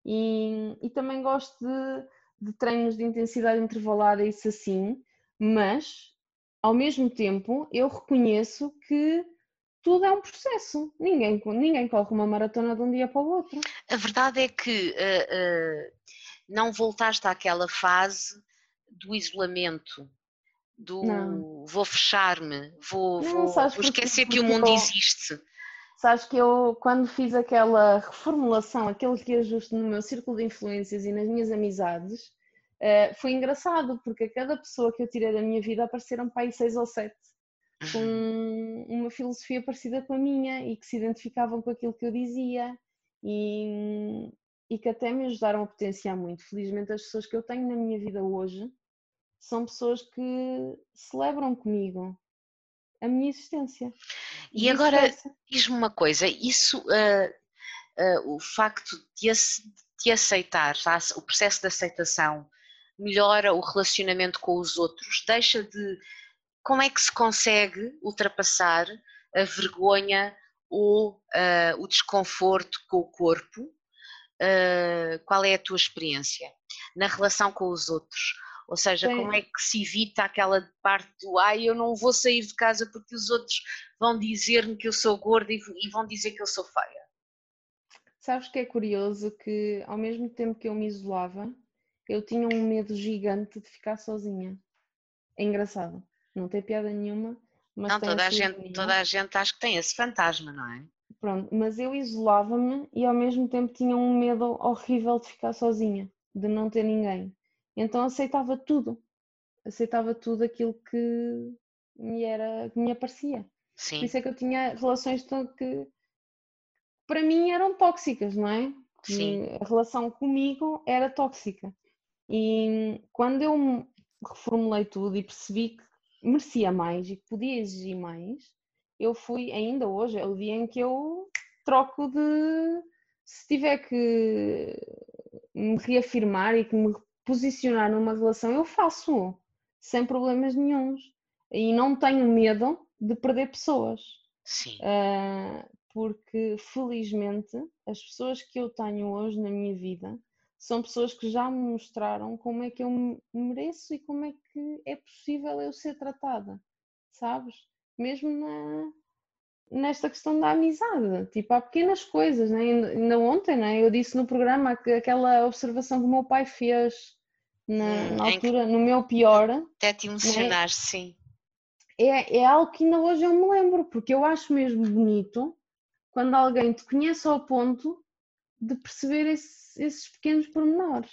E, e também gosto de, de treinos de intensidade intervalada, isso assim, mas ao mesmo tempo eu reconheço que tudo é um processo. Ninguém, ninguém corre uma maratona de um dia para o outro. A verdade é que uh, uh, não voltaste àquela fase do isolamento, do não. vou fechar-me, vou, vou, vou esquecer que o mundo existe. Sabes que eu, quando fiz aquela reformulação, aquele reajuste no meu círculo de influências e nas minhas amizades, uh, foi engraçado, porque a cada pessoa que eu tirei da minha vida apareceram para aí seis ou sete com uhum. uma filosofia parecida com a minha e que se identificavam com aquilo que eu dizia e, e que até me ajudaram a potenciar muito. Felizmente, as pessoas que eu tenho na minha vida hoje são pessoas que celebram comigo a minha existência. E, e agora, diz-me uma coisa: isso, uh, uh, o facto de, de aceitar, o processo de aceitação, melhora o relacionamento com os outros, deixa de como é que se consegue ultrapassar a vergonha ou uh, o desconforto com o corpo? Uh, qual é a tua experiência na relação com os outros? Ou seja, Sim. como é que se evita aquela parte do ai, eu não vou sair de casa porque os outros vão dizer-me que eu sou gorda e, e vão dizer que eu sou feia? Sabes que é curioso que ao mesmo tempo que eu me isolava, eu tinha um medo gigante de ficar sozinha. É engraçado não tem piada nenhuma. Mas não, toda a, gente, toda a gente acho que tem esse fantasma, não é? Pronto, mas eu isolava-me e ao mesmo tempo tinha um medo horrível de ficar sozinha, de não ter ninguém. Então aceitava tudo, aceitava tudo aquilo que me era, que me aparecia. Sim. Por isso é que eu tinha relações que para mim eram tóxicas, não é? Sim. A relação comigo era tóxica. E quando eu reformulei tudo e percebi que merecia mais e que podia exigir mais, eu fui, ainda hoje, é o dia em que eu troco de. Se tiver que me reafirmar e que me posicionar numa relação, eu faço, sem problemas nenhums. E não tenho medo de perder pessoas. Sim. Uh, porque felizmente as pessoas que eu tenho hoje na minha vida são pessoas que já me mostraram como é que eu mereço e como é que é possível eu ser tratada, sabes? Mesmo na, nesta questão da amizade, tipo, há pequenas coisas, né? ainda ontem né? eu disse no programa aquela observação que o meu pai fez na, hum, na altura, no meu pior. Até te emocionar, né? sim. É, é algo que ainda hoje eu me lembro, porque eu acho mesmo bonito quando alguém te conhece ao ponto de perceber esse, esses pequenos pormenores.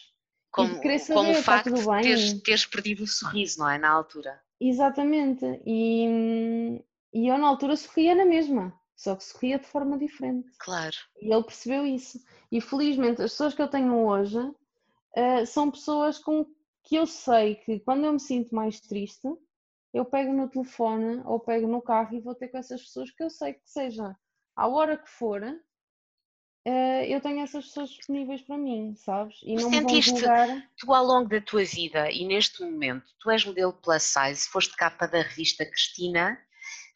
Como, saber, como o facto de teres, teres, perdido o sorriso, não é? Na altura. Exatamente. E, e eu na altura sorria na mesma, só que sorria de forma diferente. Claro. E ele percebeu isso. E felizmente as pessoas que eu tenho hoje uh, são pessoas com que eu sei que quando eu me sinto mais triste, eu pego no telefone ou pego no carro e vou ter com essas pessoas que eu sei que seja à hora que for, uh, eu tenho essas pessoas disponíveis para mim, sabes? E não Sentiste, me julgar. Tu ao longo da tua vida e neste momento, tu és modelo plus size, foste capa da revista Cristina,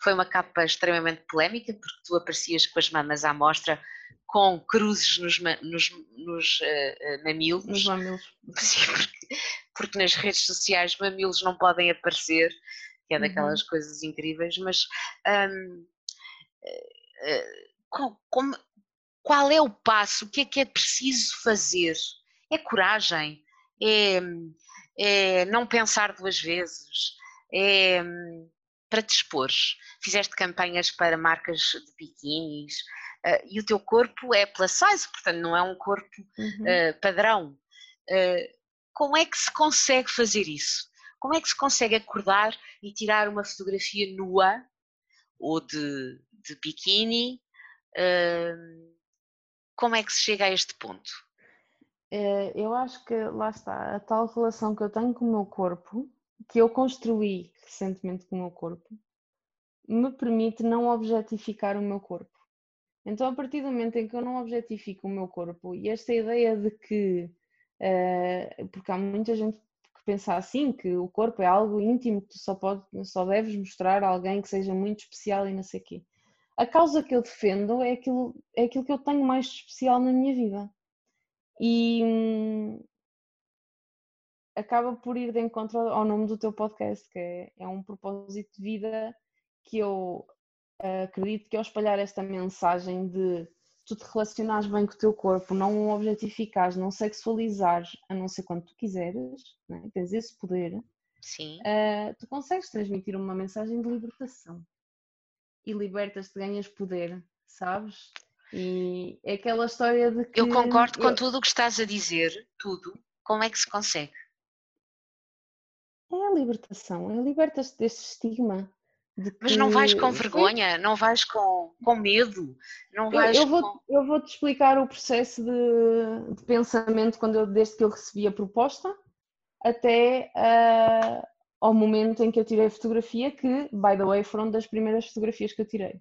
foi uma capa extremamente polémica porque tu aparecias com as mamas à mostra com cruzes nos, nos, nos uh, mamilos. Nos mamilos. *laughs* Porque, porque, nas redes sociais mamilos não podem aparecer, que é daquelas uhum. coisas incríveis, mas um, como, qual é o passo, o que é que é preciso fazer? É coragem, é, é não pensar duas vezes, é para te expor. Fizeste campanhas para marcas de biquínis uh, e o teu corpo é plus size, portanto não é um corpo uhum. uh, padrão. Uh, como é que se consegue fazer isso? Como é que se consegue acordar e tirar uma fotografia nua ou de de biquíni. Como é que se chega a este ponto? É, eu acho que lá está, a tal relação que eu tenho com o meu corpo, que eu construí recentemente com o meu corpo, me permite não objetificar o meu corpo. Então, a partir do momento em que eu não objetifico o meu corpo, e esta ideia de que, uh, porque há muita gente pensar assim, que o corpo é algo íntimo que tu só, pode, só deves mostrar a alguém que seja muito especial e não sei o quê. A causa que eu defendo é aquilo, é aquilo que eu tenho mais especial na minha vida. E hum, acaba por ir de encontro ao nome do teu podcast, que é, é um propósito de vida que eu uh, acredito que ao espalhar esta mensagem de tu te relacionares bem com o teu corpo, não o objetificares, não sexualizares, a não ser quando tu quiseres, né? tens esse poder, Sim. Uh, tu consegues transmitir uma mensagem de libertação e libertas-te, ganhas poder, sabes? E é aquela história de que. Eu concordo com tudo o que estás a dizer, tudo. Como é que se consegue? É a libertação, é libertas-te deste estigma mas não vais com vergonha, não vais com, com medo, não vais eu, eu vou, com... eu vou-te explicar o processo de, de, pensamento quando eu, desde que eu recebi a proposta até uh, ao momento em que eu tirei a fotografia, que, by the way, foram das primeiras fotografias que eu tirei.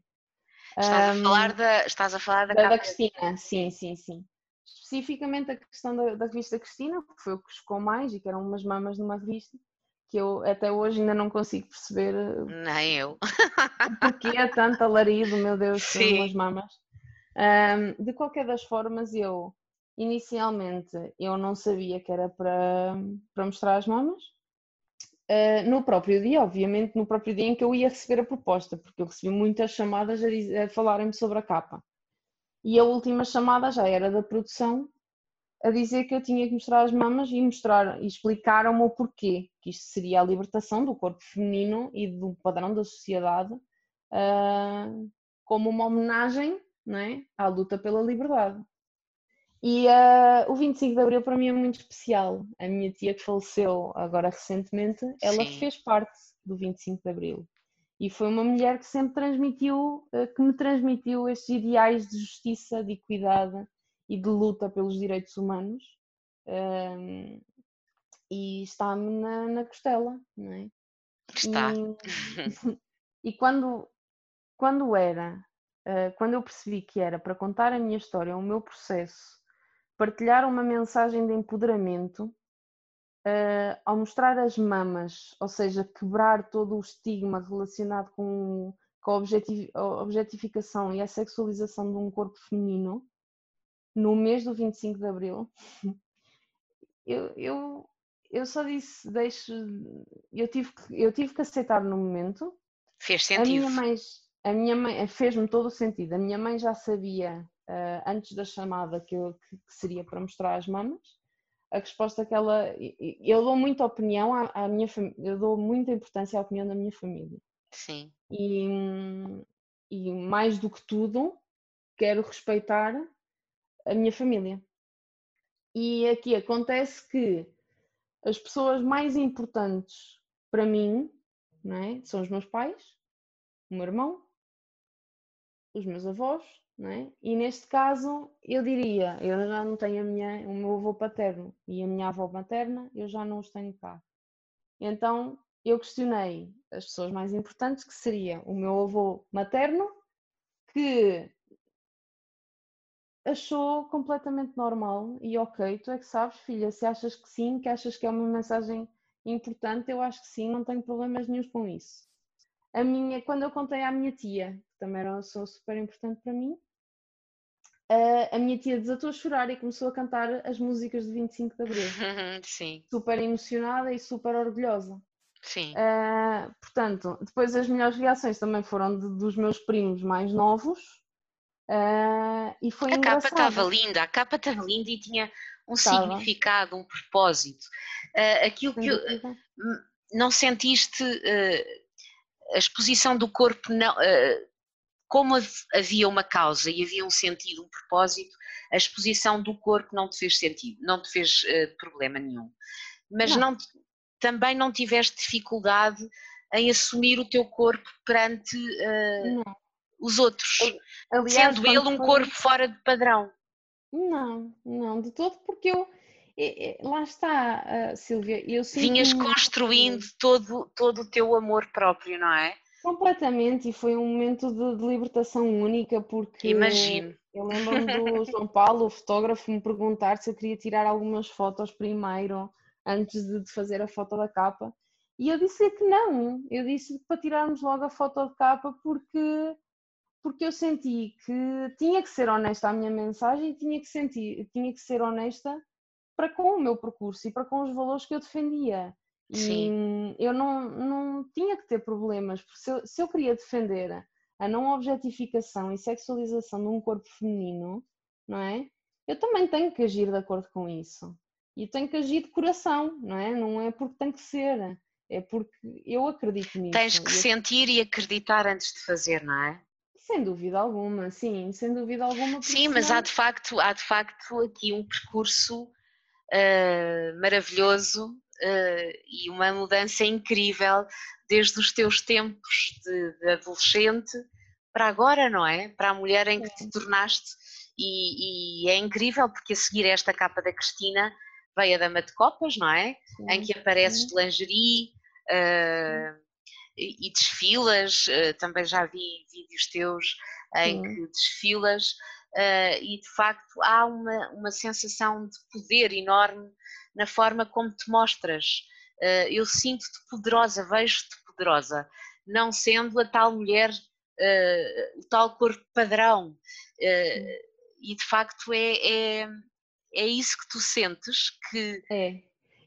Estás, um, a, falar da, estás a falar da, da, da Cristina, sim, sim, sim. Especificamente a questão da, da revista Cristina, que foi o que chocou mais e que eram umas mamas numa revista que eu até hoje ainda não consigo perceber. Eh, Nem eu. Porque é tanto alarido, meu Deus, Sim. umas mamas. Um, de qualquer das formas, eu inicialmente eu não sabia que era para, para mostrar as mamas. Uh, no próprio dia, obviamente, no próprio dia em que eu ia receber a proposta, porque eu recebi muitas chamadas a, a falarem-me sobre a capa. E a última chamada já era da produção a dizer que eu tinha que mostrar as mamas e mostrar e explicar-me o porquê, que isto seria a libertação do corpo feminino e do padrão da sociedade uh, como uma homenagem é? à luta pela liberdade. E uh, o 25 de Abril para mim é muito especial. A minha tia que faleceu agora recentemente, ela Sim. fez parte do 25 de Abril. E foi uma mulher que sempre transmitiu, uh, que me transmitiu estes ideais de justiça, de equidade e de luta pelos direitos humanos. Uh, e está-me na, na, costela, não é? Está. E, *laughs* e quando, quando era, uh, quando eu percebi que era para contar a minha história, o meu processo, partilhar uma mensagem de empoderamento, uh, ao mostrar as mamas, ou seja, quebrar todo o estigma relacionado com, com a objetificação e a sexualização de um corpo feminino, no mês do 25 de Abril, *laughs* eu, eu, eu só disse, deixe, eu tive, que, eu tive que aceitar no momento. Fez sentido. A minha mãe, a minha mãe fez-me todo o sentido. A minha mãe já sabia uh, antes da chamada que, eu, que, que, seria para mostrar as mamas. A resposta que ela. Eu dou muita opinião à, à minha eu dou muita importância à opinião da minha família. Sim. E, e mais do que tudo, quero respeitar a minha família. E aqui acontece que as pessoas mais importantes para mim é? são os meus pais, o meu irmão, os meus avós, é? E neste caso, eu diria, eu já não tenho minha, o meu avô paterno e a minha avó materna, eu já não os tenho cá. Então, eu questionei as pessoas mais importantes, que seria o meu avô materno, que achou completamente normal e ok, tu é que sabes, filha, se achas que sim, que achas que é uma mensagem importante, eu acho que sim, não tenho problemas nenhum com isso. A minha, quando eu contei à minha tia, que também era uma pessoa super importante para mim, Uh, a minha tia desatou a chorar e começou a cantar as músicas de 25 de Abril. *laughs* Sim. Super emocionada e super orgulhosa. Sim. Uh, portanto, depois as melhores reações também foram de, dos meus primos mais novos. Uh, e foi a engraçado. capa estava linda, a capa estava linda e tinha um significado, um propósito. aquilo que eu, não sentiste a exposição do corpo não, como havia uma causa e havia um sentido, um propósito, a exposição do corpo não te fez sentido, não te fez uh, problema nenhum. Mas não. não. também não tiveste dificuldade em assumir o teu corpo perante uh, os outros, Aliás, sendo ele um foi... corpo fora de padrão. Não, não, de todo, porque eu. Lá está, uh, Silvia. Eu Vinhas construindo todo, todo o teu amor próprio, não é? Completamente, e foi um momento de, de libertação única, porque Imagino. eu lembro-me do João Paulo, o fotógrafo, me perguntar se eu queria tirar algumas fotos primeiro, antes de, de fazer a foto da capa, e eu disse que não, eu disse para tirarmos logo a foto de capa, porque, porque eu senti que tinha que ser honesta a minha mensagem, tinha que, sentir, tinha que ser honesta para com o meu percurso e para com os valores que eu defendia. Sim. E eu não, não tinha que ter problemas, porque se eu, se eu queria defender a não objetificação e sexualização de um corpo feminino, não é? Eu também tenho que agir de acordo com isso. E tenho que agir de coração, não é? Não é porque tem que ser, é porque eu acredito nisso. Tens que sentir e acreditar antes de fazer, não é? Sem dúvida alguma, sim, sem dúvida alguma. Sim, mas há de facto, há de facto aqui um percurso uh, maravilhoso uh, e uma mudança incrível desde os teus tempos de, de, adolescente para agora, não é? Para a mulher em que te tornaste. E, e, é incrível porque a seguir esta capa da Cristina veio a Dama de Copas, não é? Sim. Em que apareces de lingerie uh, e, e, desfilas. Uh, também já vi vídeos teus em Sim. que desfilas. Uh, e de facto há uma, uma sensação de poder enorme na forma como te mostras. Uh, eu sinto-te poderosa, vejo-te poderosa, não sendo a tal mulher, uh, o tal corpo padrão. E de facto é, é, é, isso que tu sentes que. É.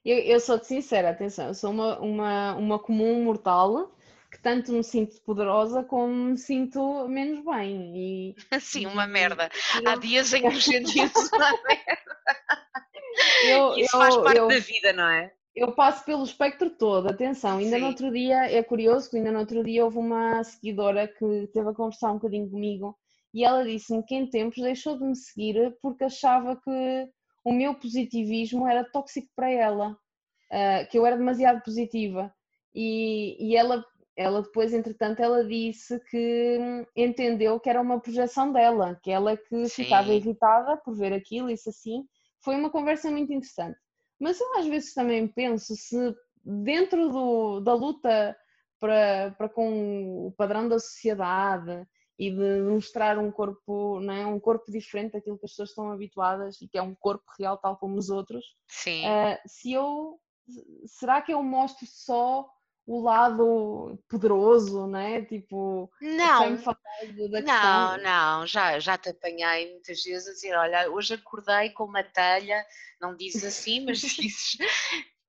Eu, eu sou-te sincera, atenção, eu sou uma, uma, uma comum mortal tanto me sinto poderosa como me sinto menos bem. E, *laughs* Sim, uma merda. Há dias em que nos *laughs* sentimos uma merda. Eu, Isso eu, faz parte eu, da vida, não é? Eu passo pelo espectro todo, atenção, ainda Sim. no outro dia, é curioso que ainda no outro dia houve uma seguidora que teve a conversar um bocadinho comigo e ela disse-me que em tempos deixou de me seguir porque achava que o meu positivismo era tóxico para ela, uh, que eu era demasiado positiva. E, e ela, ela depois, entretanto, ela disse que entendeu que era uma projeção dela, que ela que Sim. ficava irritada por ver aquilo, isso assim. Foi uma conversa muito interessante. Mas eu às vezes também penso se dentro do, da luta para, para com o padrão da sociedade e de mostrar um corpo, não é? um corpo diferente daquilo que as pessoas estão habituadas e que é um corpo real tal como os outros. Sim. Uh, se eu, será que eu mostro só o lado poderoso, né? Tipo, não, não, não, já, já te apanhei muitas vezes a dizer, olha, hoje acordei com uma telha, não dizes assim, mas *laughs* dizes,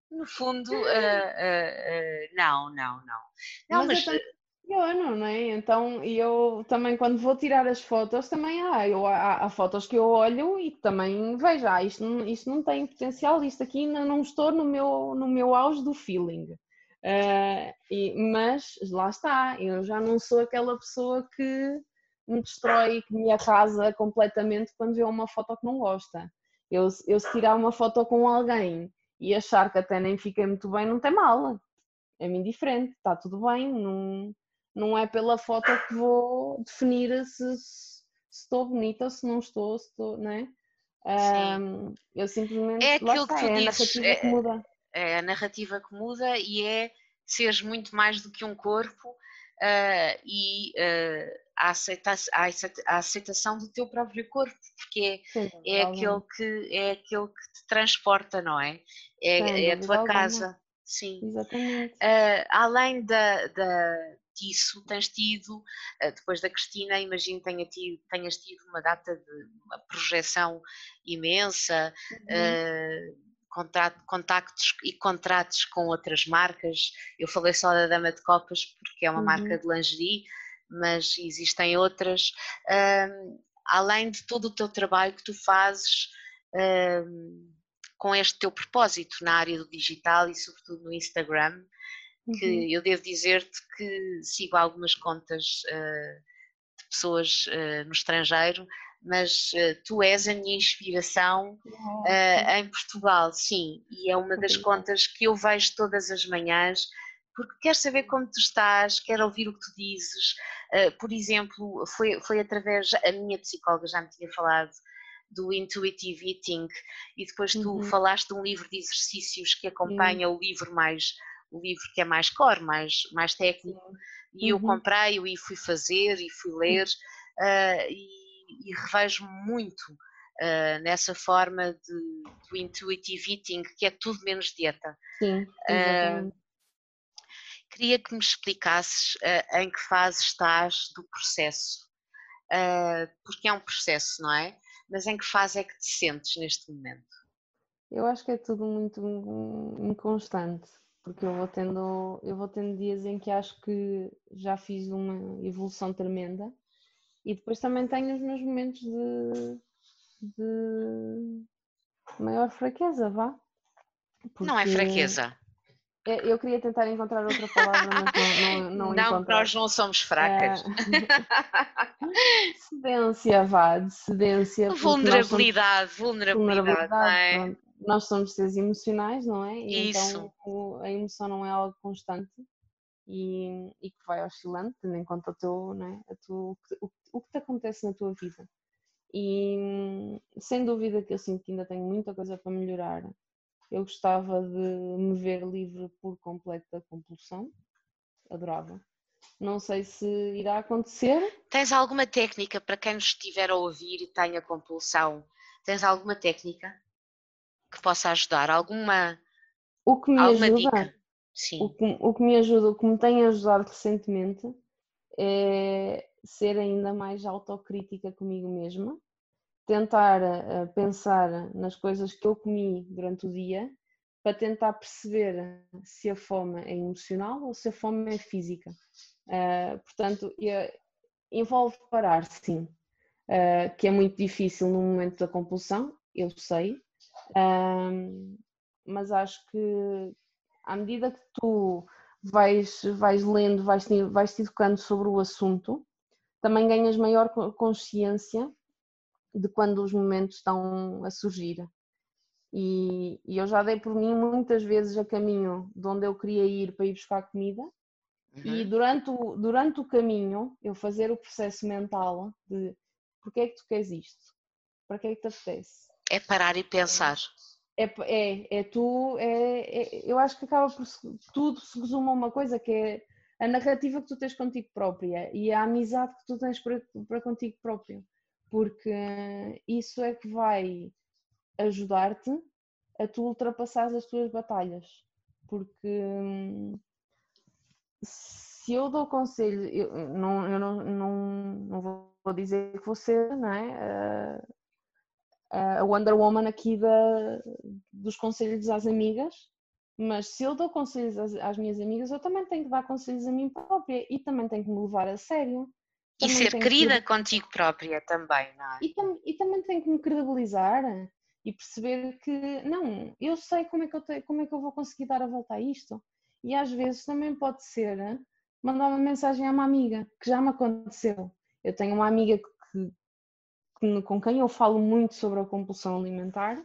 no fundo, uh, uh, uh, não, não, não. Não, mas, mas não é? Então, eu também, quando vou tirar as fotos, também há, eu, há, há fotos que eu olho e também vejo, ah, isto, não, isto não tem potencial, isto aqui não, não estou no meu, no meu auge do feeling. Uh, e, mas lá está, eu já não sou aquela pessoa que me destrói, que me arrasa completamente quando vê uma foto que não gosta. Eu, eu se tirar uma foto com alguém e achar que até nem fiquei muito bem, não tem mal. É-me indiferente, está tudo bem, não, não é pela foto que vou definir se, se estou bonita ou se não estou, se estou, não é? Um, eu simplesmente é aquilo está, que tu é dizes, é, que muda. É a narrativa que muda e é seres muito mais do que um corpo uh, e uh, a, aceita a, aceitação do teu próprio corpo, porque é, Sim, é, aquele que, é aquele que te transporta, não é? É, Sim, é a tua casa. Sim. Exatamente. Uh, além da, da, disso, tens tido, depois da Cristina, imagino tenha tido, tenhas tido uma data de uma projeção imensa. Uhum contactos e contratos com outras marcas. Eu falei só da Dama de Copas porque é uma uhum. marca de lingerie, mas existem outras. Um, além de todo o teu trabalho que tu fazes um, com este teu propósito na área do digital e sobretudo no Instagram, que uhum. eu devo dizer-te que sigo algumas contas uh, de pessoas uh, no estrangeiro mas uh, tu és a minha inspiração uh, em Portugal, sim, e é uma das contas que eu vejo todas as manhãs, porque quero saber como tu estás, quero ouvir o que tu dizes. Uh, por exemplo, foi, foi através, a minha psicóloga já me tinha falado do Intuitive Eating, e depois tu uhum. falaste de um livro de exercícios que acompanha uhum. o livro mais o livro que é mais core, mais, mais técnico, e uhum. eu comprei-o e fui fazer e fui ler, e e revejo muito uh, nessa forma de, do intuitive eating, que é tudo menos dieta. Sim, uh, queria que me explicasses uh, em que fase estás do processo, porque é um processo, não é? Mas em que fase é que te sentes neste momento? Eu acho que é tudo muito inconstante, porque eu vou tendo, eu vou tendo dias em que acho que já fiz uma evolução tremenda e depois também tenho os meus momentos de, de maior fraqueza, vá. Porque não é fraqueza. É, eu queria tentar encontrar outra palavra, mas não, não, não, não nós não somos fracas. É... cedência, vá, de cedência. Vulnerabilidade, somos... vulnerabilidade. vulnerabilidade é? Nós somos seres emocionais, não é? E Isso. Então a emoção não é algo constante e, e que vai oscilando, tendo em conta o, teu, né, a tu, o, o que te acontece na tua vida. E sem dúvida que eu sinto que ainda tenho muita coisa para melhorar. Eu gostava de me ver livre por completa compulsão, adorava. Não sei se irá acontecer. Tens alguma técnica para quem nos estiver a ouvir e tenha compulsão? Tens alguma técnica que possa ajudar? Alguma, o que me alguma ajuda, dica? Sim. O que, o que me ajuda, o que me tem ajudado recentemente é ser ainda mais autocrítica comigo mesma, tentar uh, pensar nas coisas que eu comi durante o dia para tentar perceber se a fome é emocional ou se a fome é física. Uh, portanto, envolve parar, sim, uh, que é muito difícil no momento da compulsão, eu sei, mas acho que à medida que tu vais, vais lendo, vais, vais te educando sobre o assunto, também ganhas maior consciência de quando os momentos estão a surgir. E, e, eu já dei por mim muitas vezes a caminho de onde eu queria ir para ir buscar comida. Uhum. E durante o, durante o caminho, eu fazer o processo mental de porque é que tu queres isto? Para que é que te apetece? É parar e pensar. É, é, é tu, é, é, eu acho que acaba por tudo se resume a uma coisa que é a narrativa que tu tens contigo própria e a amizade que tu tens para, para contigo próprio, porque isso é que vai ajudar-te a tu ultrapassar as tuas batalhas, porque se eu dou conselho, eu não, eu não, não, não vou dizer que você, não é? A Wonder Woman aqui da, dos conselhos às amigas, mas se eu dou conselhos às, às, minhas amigas, eu também tenho que dar conselhos a mim própria e também tenho que me levar a sério. E ser querida que... contigo própria também, não é? E, tam, e também tenho que me credibilizar e perceber que, não, eu sei como é que eu, te, como é que eu vou conseguir dar a volta a isto. E às vezes também pode ser mandar uma mensagem a uma amiga, que já me aconteceu. Eu tenho uma amiga com quem eu falo muito sobre a compulsão alimentar,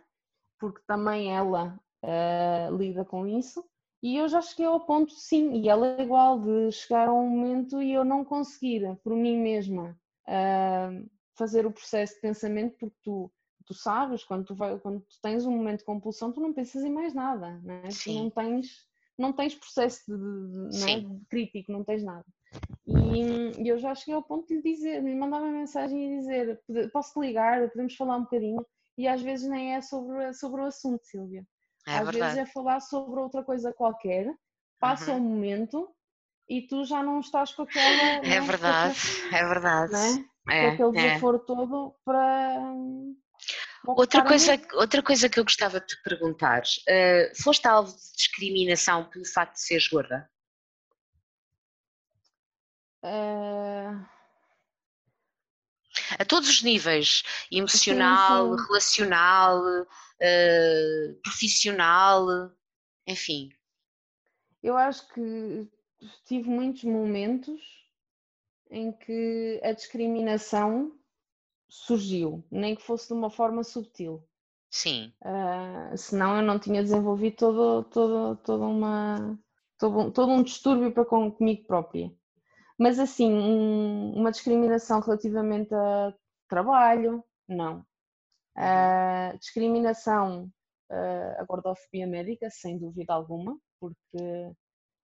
porque também ela uh, lida com isso, e eu já cheguei ao ponto, sim, e ela é igual, de chegar a um momento e eu não conseguir, por mim mesma, uh, fazer o processo de pensamento, porque tu, tu sabes, quando tu, vai, quando tu tens um momento de compulsão, tu não pensas em mais nada, né? tu não tens não tens processo de, de, é? de crítico, não tens nada. E, eu já cheguei ao ponto de lhe dizer, de lhe mandar uma mensagem e dizer, posso ligar, podemos falar um bocadinho, e às vezes nem é sobre, sobre o assunto, Silvia. É às verdade. vezes é falar sobre outra coisa qualquer, passa uhum. um momento e tu já não estás com aquela. *laughs* É, é verdade, é verdade. É? com aquele é. desaforo todo para, Outra coisa, outra coisa que eu gostava de te perguntar: uh, foste alvo de discriminação pelo facto de seres gorda? Uh... A todos os níveis, emocional, sim, sim. relacional, uh, profissional, enfim. Eu acho que tive muitos momentos em que a discriminação surgiu, nem que fosse de uma forma subtil. Sim. Uh, senão eu não tinha desenvolvido todo, todo, todo, uma, todo, um, todo um distúrbio para com, comigo própria. Mas assim, um, uma discriminação relativamente a trabalho, não. Uh, discriminação uh, a gordofobia médica, sem dúvida alguma, porque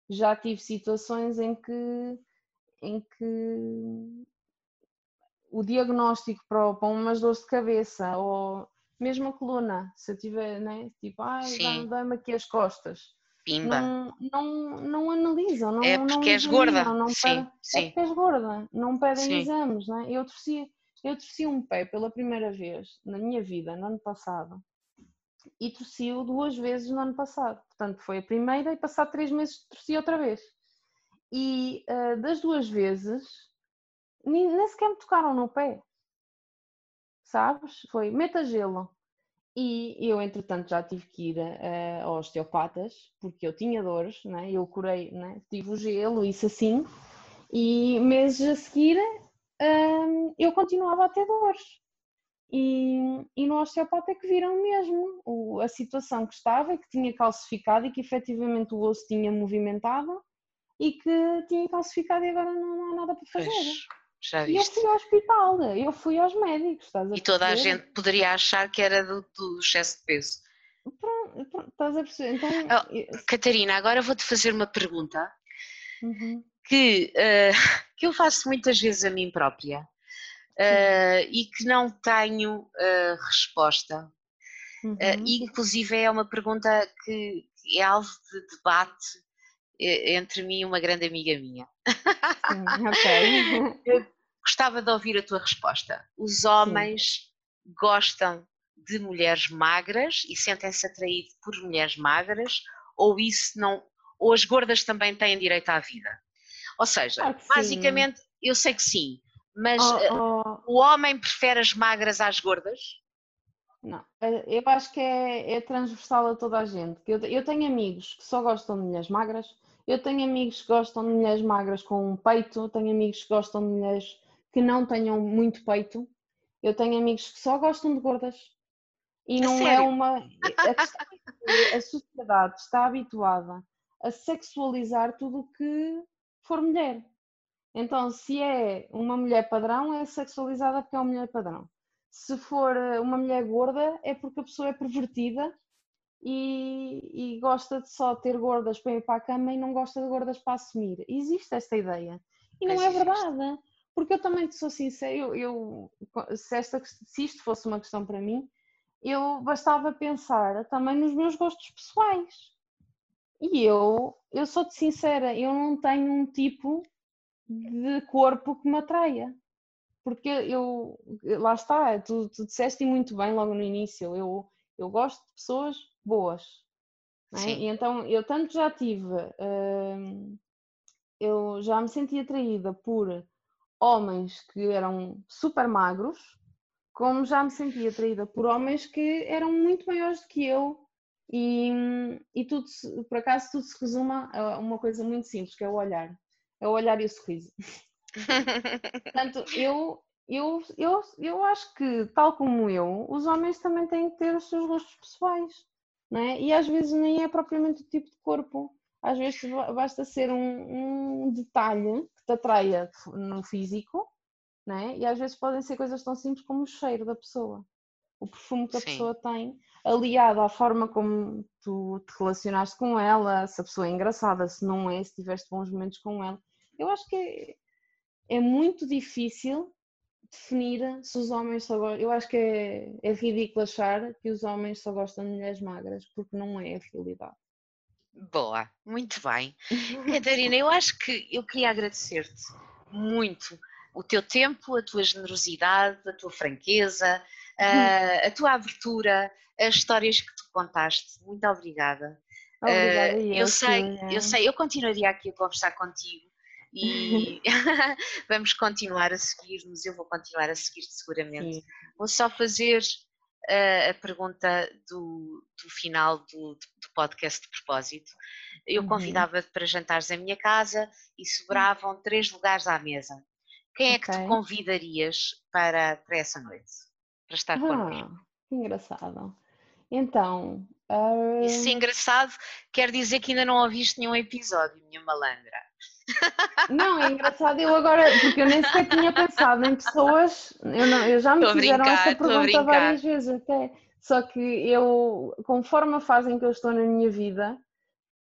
já tive situações em que, em que o diagnóstico para, para umas dores de cabeça ou mesmo a coluna, se eu tiver, né? Tipo, ai, dá-me aqui as costas. Pimba. Não, não, não analisam, não É porque não és gorda. Não sim, pedem, é sim. É porque és gorda, não pedem sim. exames, né? Eu torci, eu torci um pé pela primeira vez na minha vida, no ano passado, e torci-o duas vezes no ano passado. Portanto, foi a primeira e passado três meses torci outra vez. E uh, das duas vezes nem, nem sequer me tocaram no pé. Sabes? Foi meta gelo. E eu, entretanto, já tive que ir uh, a osteopatas, porque eu tinha dores, né? eu curei, né? tive o gelo, isso assim, e meses a seguir uh, eu continuava a ter dores. E, e no osteopata é que viram mesmo o, a situação que estava, que tinha calcificado e que efetivamente o osso tinha movimentado e que tinha calcificado e agora não, há nada para fazer. Já viste? E eu fui ao hospital, eu fui aos médicos, estás a E toda a gente poderia achar que era do, do excesso de peso. Pronto, pronto, estás a perceber? Então, oh, Catarina, agora vou-te fazer uma pergunta uhum. que, uh, *laughs* que eu faço muitas vezes a mim própria uh, e que não tenho uh, resposta. Uhum. inclusive é uma pergunta que é alvo de debate entre mim e uma grande amiga minha. Sim, *laughs* ok. Eu gostava de ouvir a tua resposta. Os homens Sim. gostam de mulheres magras e sentem-se atraídos por mulheres magras ou isso não ou as gordas também têm direito à vida? Ou seja, ah, basicamente eu sei que sim, mas oh, oh. o homem prefere as magras às gordas? Não, eh, eu acho que é, é transversal a toda a gente. Eu, eu tenho amigos que só gostam de mulheres magras, eu tenho amigos que gostam de mulheres magras com um peito, tenho amigos que gostam de mulheres que não tenham muito peito, eu tenho amigos que só gostam de gordas. E não é uma. A, a sociedade está habituada a sexualizar tudo o que for mulher. Então, se é uma mulher padrão, é sexualizada porque é uma mulher padrão. Se for eh, uma mulher gorda, é porque a pessoa é pervertida e, e gosta de só ter gordas para ir para a cama e não gosta de gordas para assumir. Existe esta ideia. E não é verdade. Porque eu também sou sincera, eu, eu se, esta, se isto fosse uma questão para mim, eu bastava pensar também nos meus gostos pessoais. E eu, eu sou-te sincera, eu não tenho um tipo de corpo que me atraia. Porque eu, lá está, tu, tu disseste muito bem logo no início, eu, eu gosto de pessoas boas. É? E então eu tanto já tive, hum, eu já me senti atraída por homens que eram super magros, como já me senti atraída por homens que eram muito maiores do que eu. E, e tudo, por acaso, tudo se resume a uma coisa muito simples, que é o olhar é o olhar e o sorriso. *laughs* Portanto, eu, eu, eu, eu acho que, tal como eu, os homens também têm que ter os seus gostos pessoais, é? E às vezes nem é propriamente o tipo de corpo. Às vezes basta ser um, um detalhe que te atraia no físico, é? E às vezes podem ser coisas tão simples como o cheiro da pessoa, o perfume que a Sim. pessoa tem, aliado à forma como tu te relacionaste com ela, se a pessoa é engraçada, se não é, se tiveste bons momentos com ela. Eu acho que é, é muito difícil definir se os homens só gostam. Eu acho que é, é ridículo achar que os homens só gostam de mulheres magras, porque não é a realidade. Boa, muito bem. *laughs* Catarina, eu acho que eu queria agradecer-te muito o teu tempo, a tua generosidade, a tua franqueza, a, a tua abertura, as histórias que tu contaste. Muito obrigada. Obrigada, uh, eu, sei, eu sei, eu continuaria aqui a conversar contigo e *laughs* vamos continuar a seguir-nos, eu vou continuar a seguir-te seguramente. Sim. Vou só fazer uh, a pergunta do, do final do, do, podcast de propósito. Eu uhum. convidava-te para jantares em minha casa e sobravam uhum. três lugares à mesa. Quem é okay. que te convidarias para, para essa noite? Para estar ah, connosco? Que engraçado. Então. Uh... Isso é engraçado quer dizer que ainda não ouviste nenhum episódio, minha malandra. Não, é engraçado eu agora, porque eu nem sequer tinha pensado em pessoas, eu, não, eu já me tô fizeram brincar, essa pergunta várias vezes até. Só que eu, conforme a fase em que eu estou na minha vida,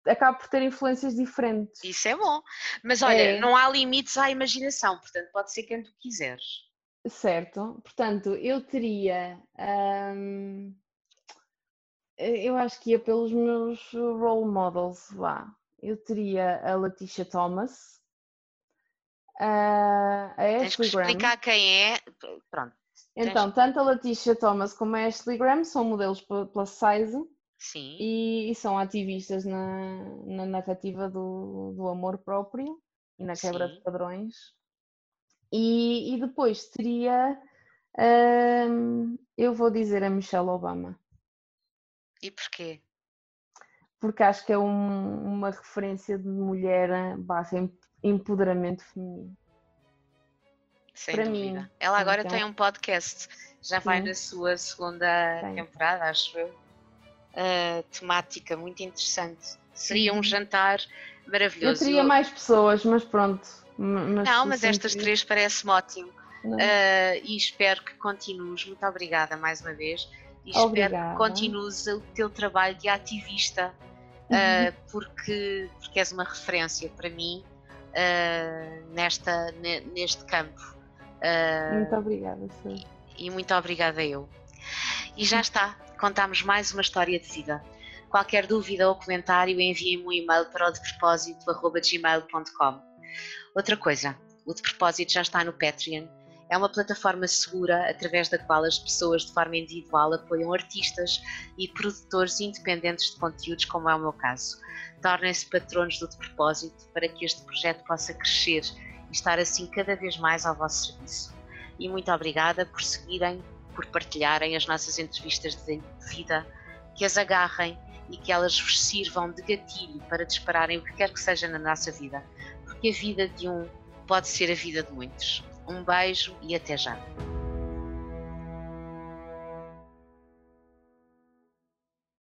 acabo por ter influências diferentes. Isso é bom. Mas olha, é. não há limites à imaginação, portanto pode ser quem tu quiseres. Certo, portanto, eu teria. Hum, eu acho que ia pelos meus role models lá eu teria a Leticia Thomas, a Ashley Tens que explicar Graham. quem é. Pronto. Então, tanto a Leticia Thomas como a Ashley Graham são modelos plus size. Sim. E, e são ativistas na, na narrativa do, do amor próprio e na quebra Sim. de padrões. E, e depois teria, hum, eu vou dizer a Michelle Obama. E porquê? Porque acho que é um, uma referência de mulher barra empoderamento feminino. Sem Para dúvida. Mim, Ela agora então, tem um podcast, já sim. vai na sua segunda tem. temporada, acho eu. Uh, temática muito interessante. Seria um jantar maravilhoso. Eu teria mais pessoas, mas pronto. Mas não, mas estas três parece-me ótimo. Uh, e espero que continues. Muito obrigada mais uma vez. E Obrigada. espero que continues o teu trabalho de ativista uh, porque, porque és uma referência para mim uh, nesta, neste campo. Uh, muito obrigada, sim. E, e muito obrigada eu. E já está, contamos mais uma história de vida. Qualquer dúvida ou comentário, enviem-me um e-mail para o depropósito.gmail.com. Outra coisa, o de propósito já está no Patreon é uma plataforma segura através da qual as pessoas de forma individual apoiam artistas e produtores independentes de conteúdos, como é o meu caso. Tornem-se patronos do De Propósito para que este projeto possa crescer e estar assim cada vez mais ao vosso serviço. E muito obrigada por seguirem por partilharem as nossas entrevistas de vida, que as agarrem e que elas vos sirvam de gatilho para dispararem o que quer que seja na nossa vida, porque a vida de um pode ser a vida de muitos. Um beijo e até já.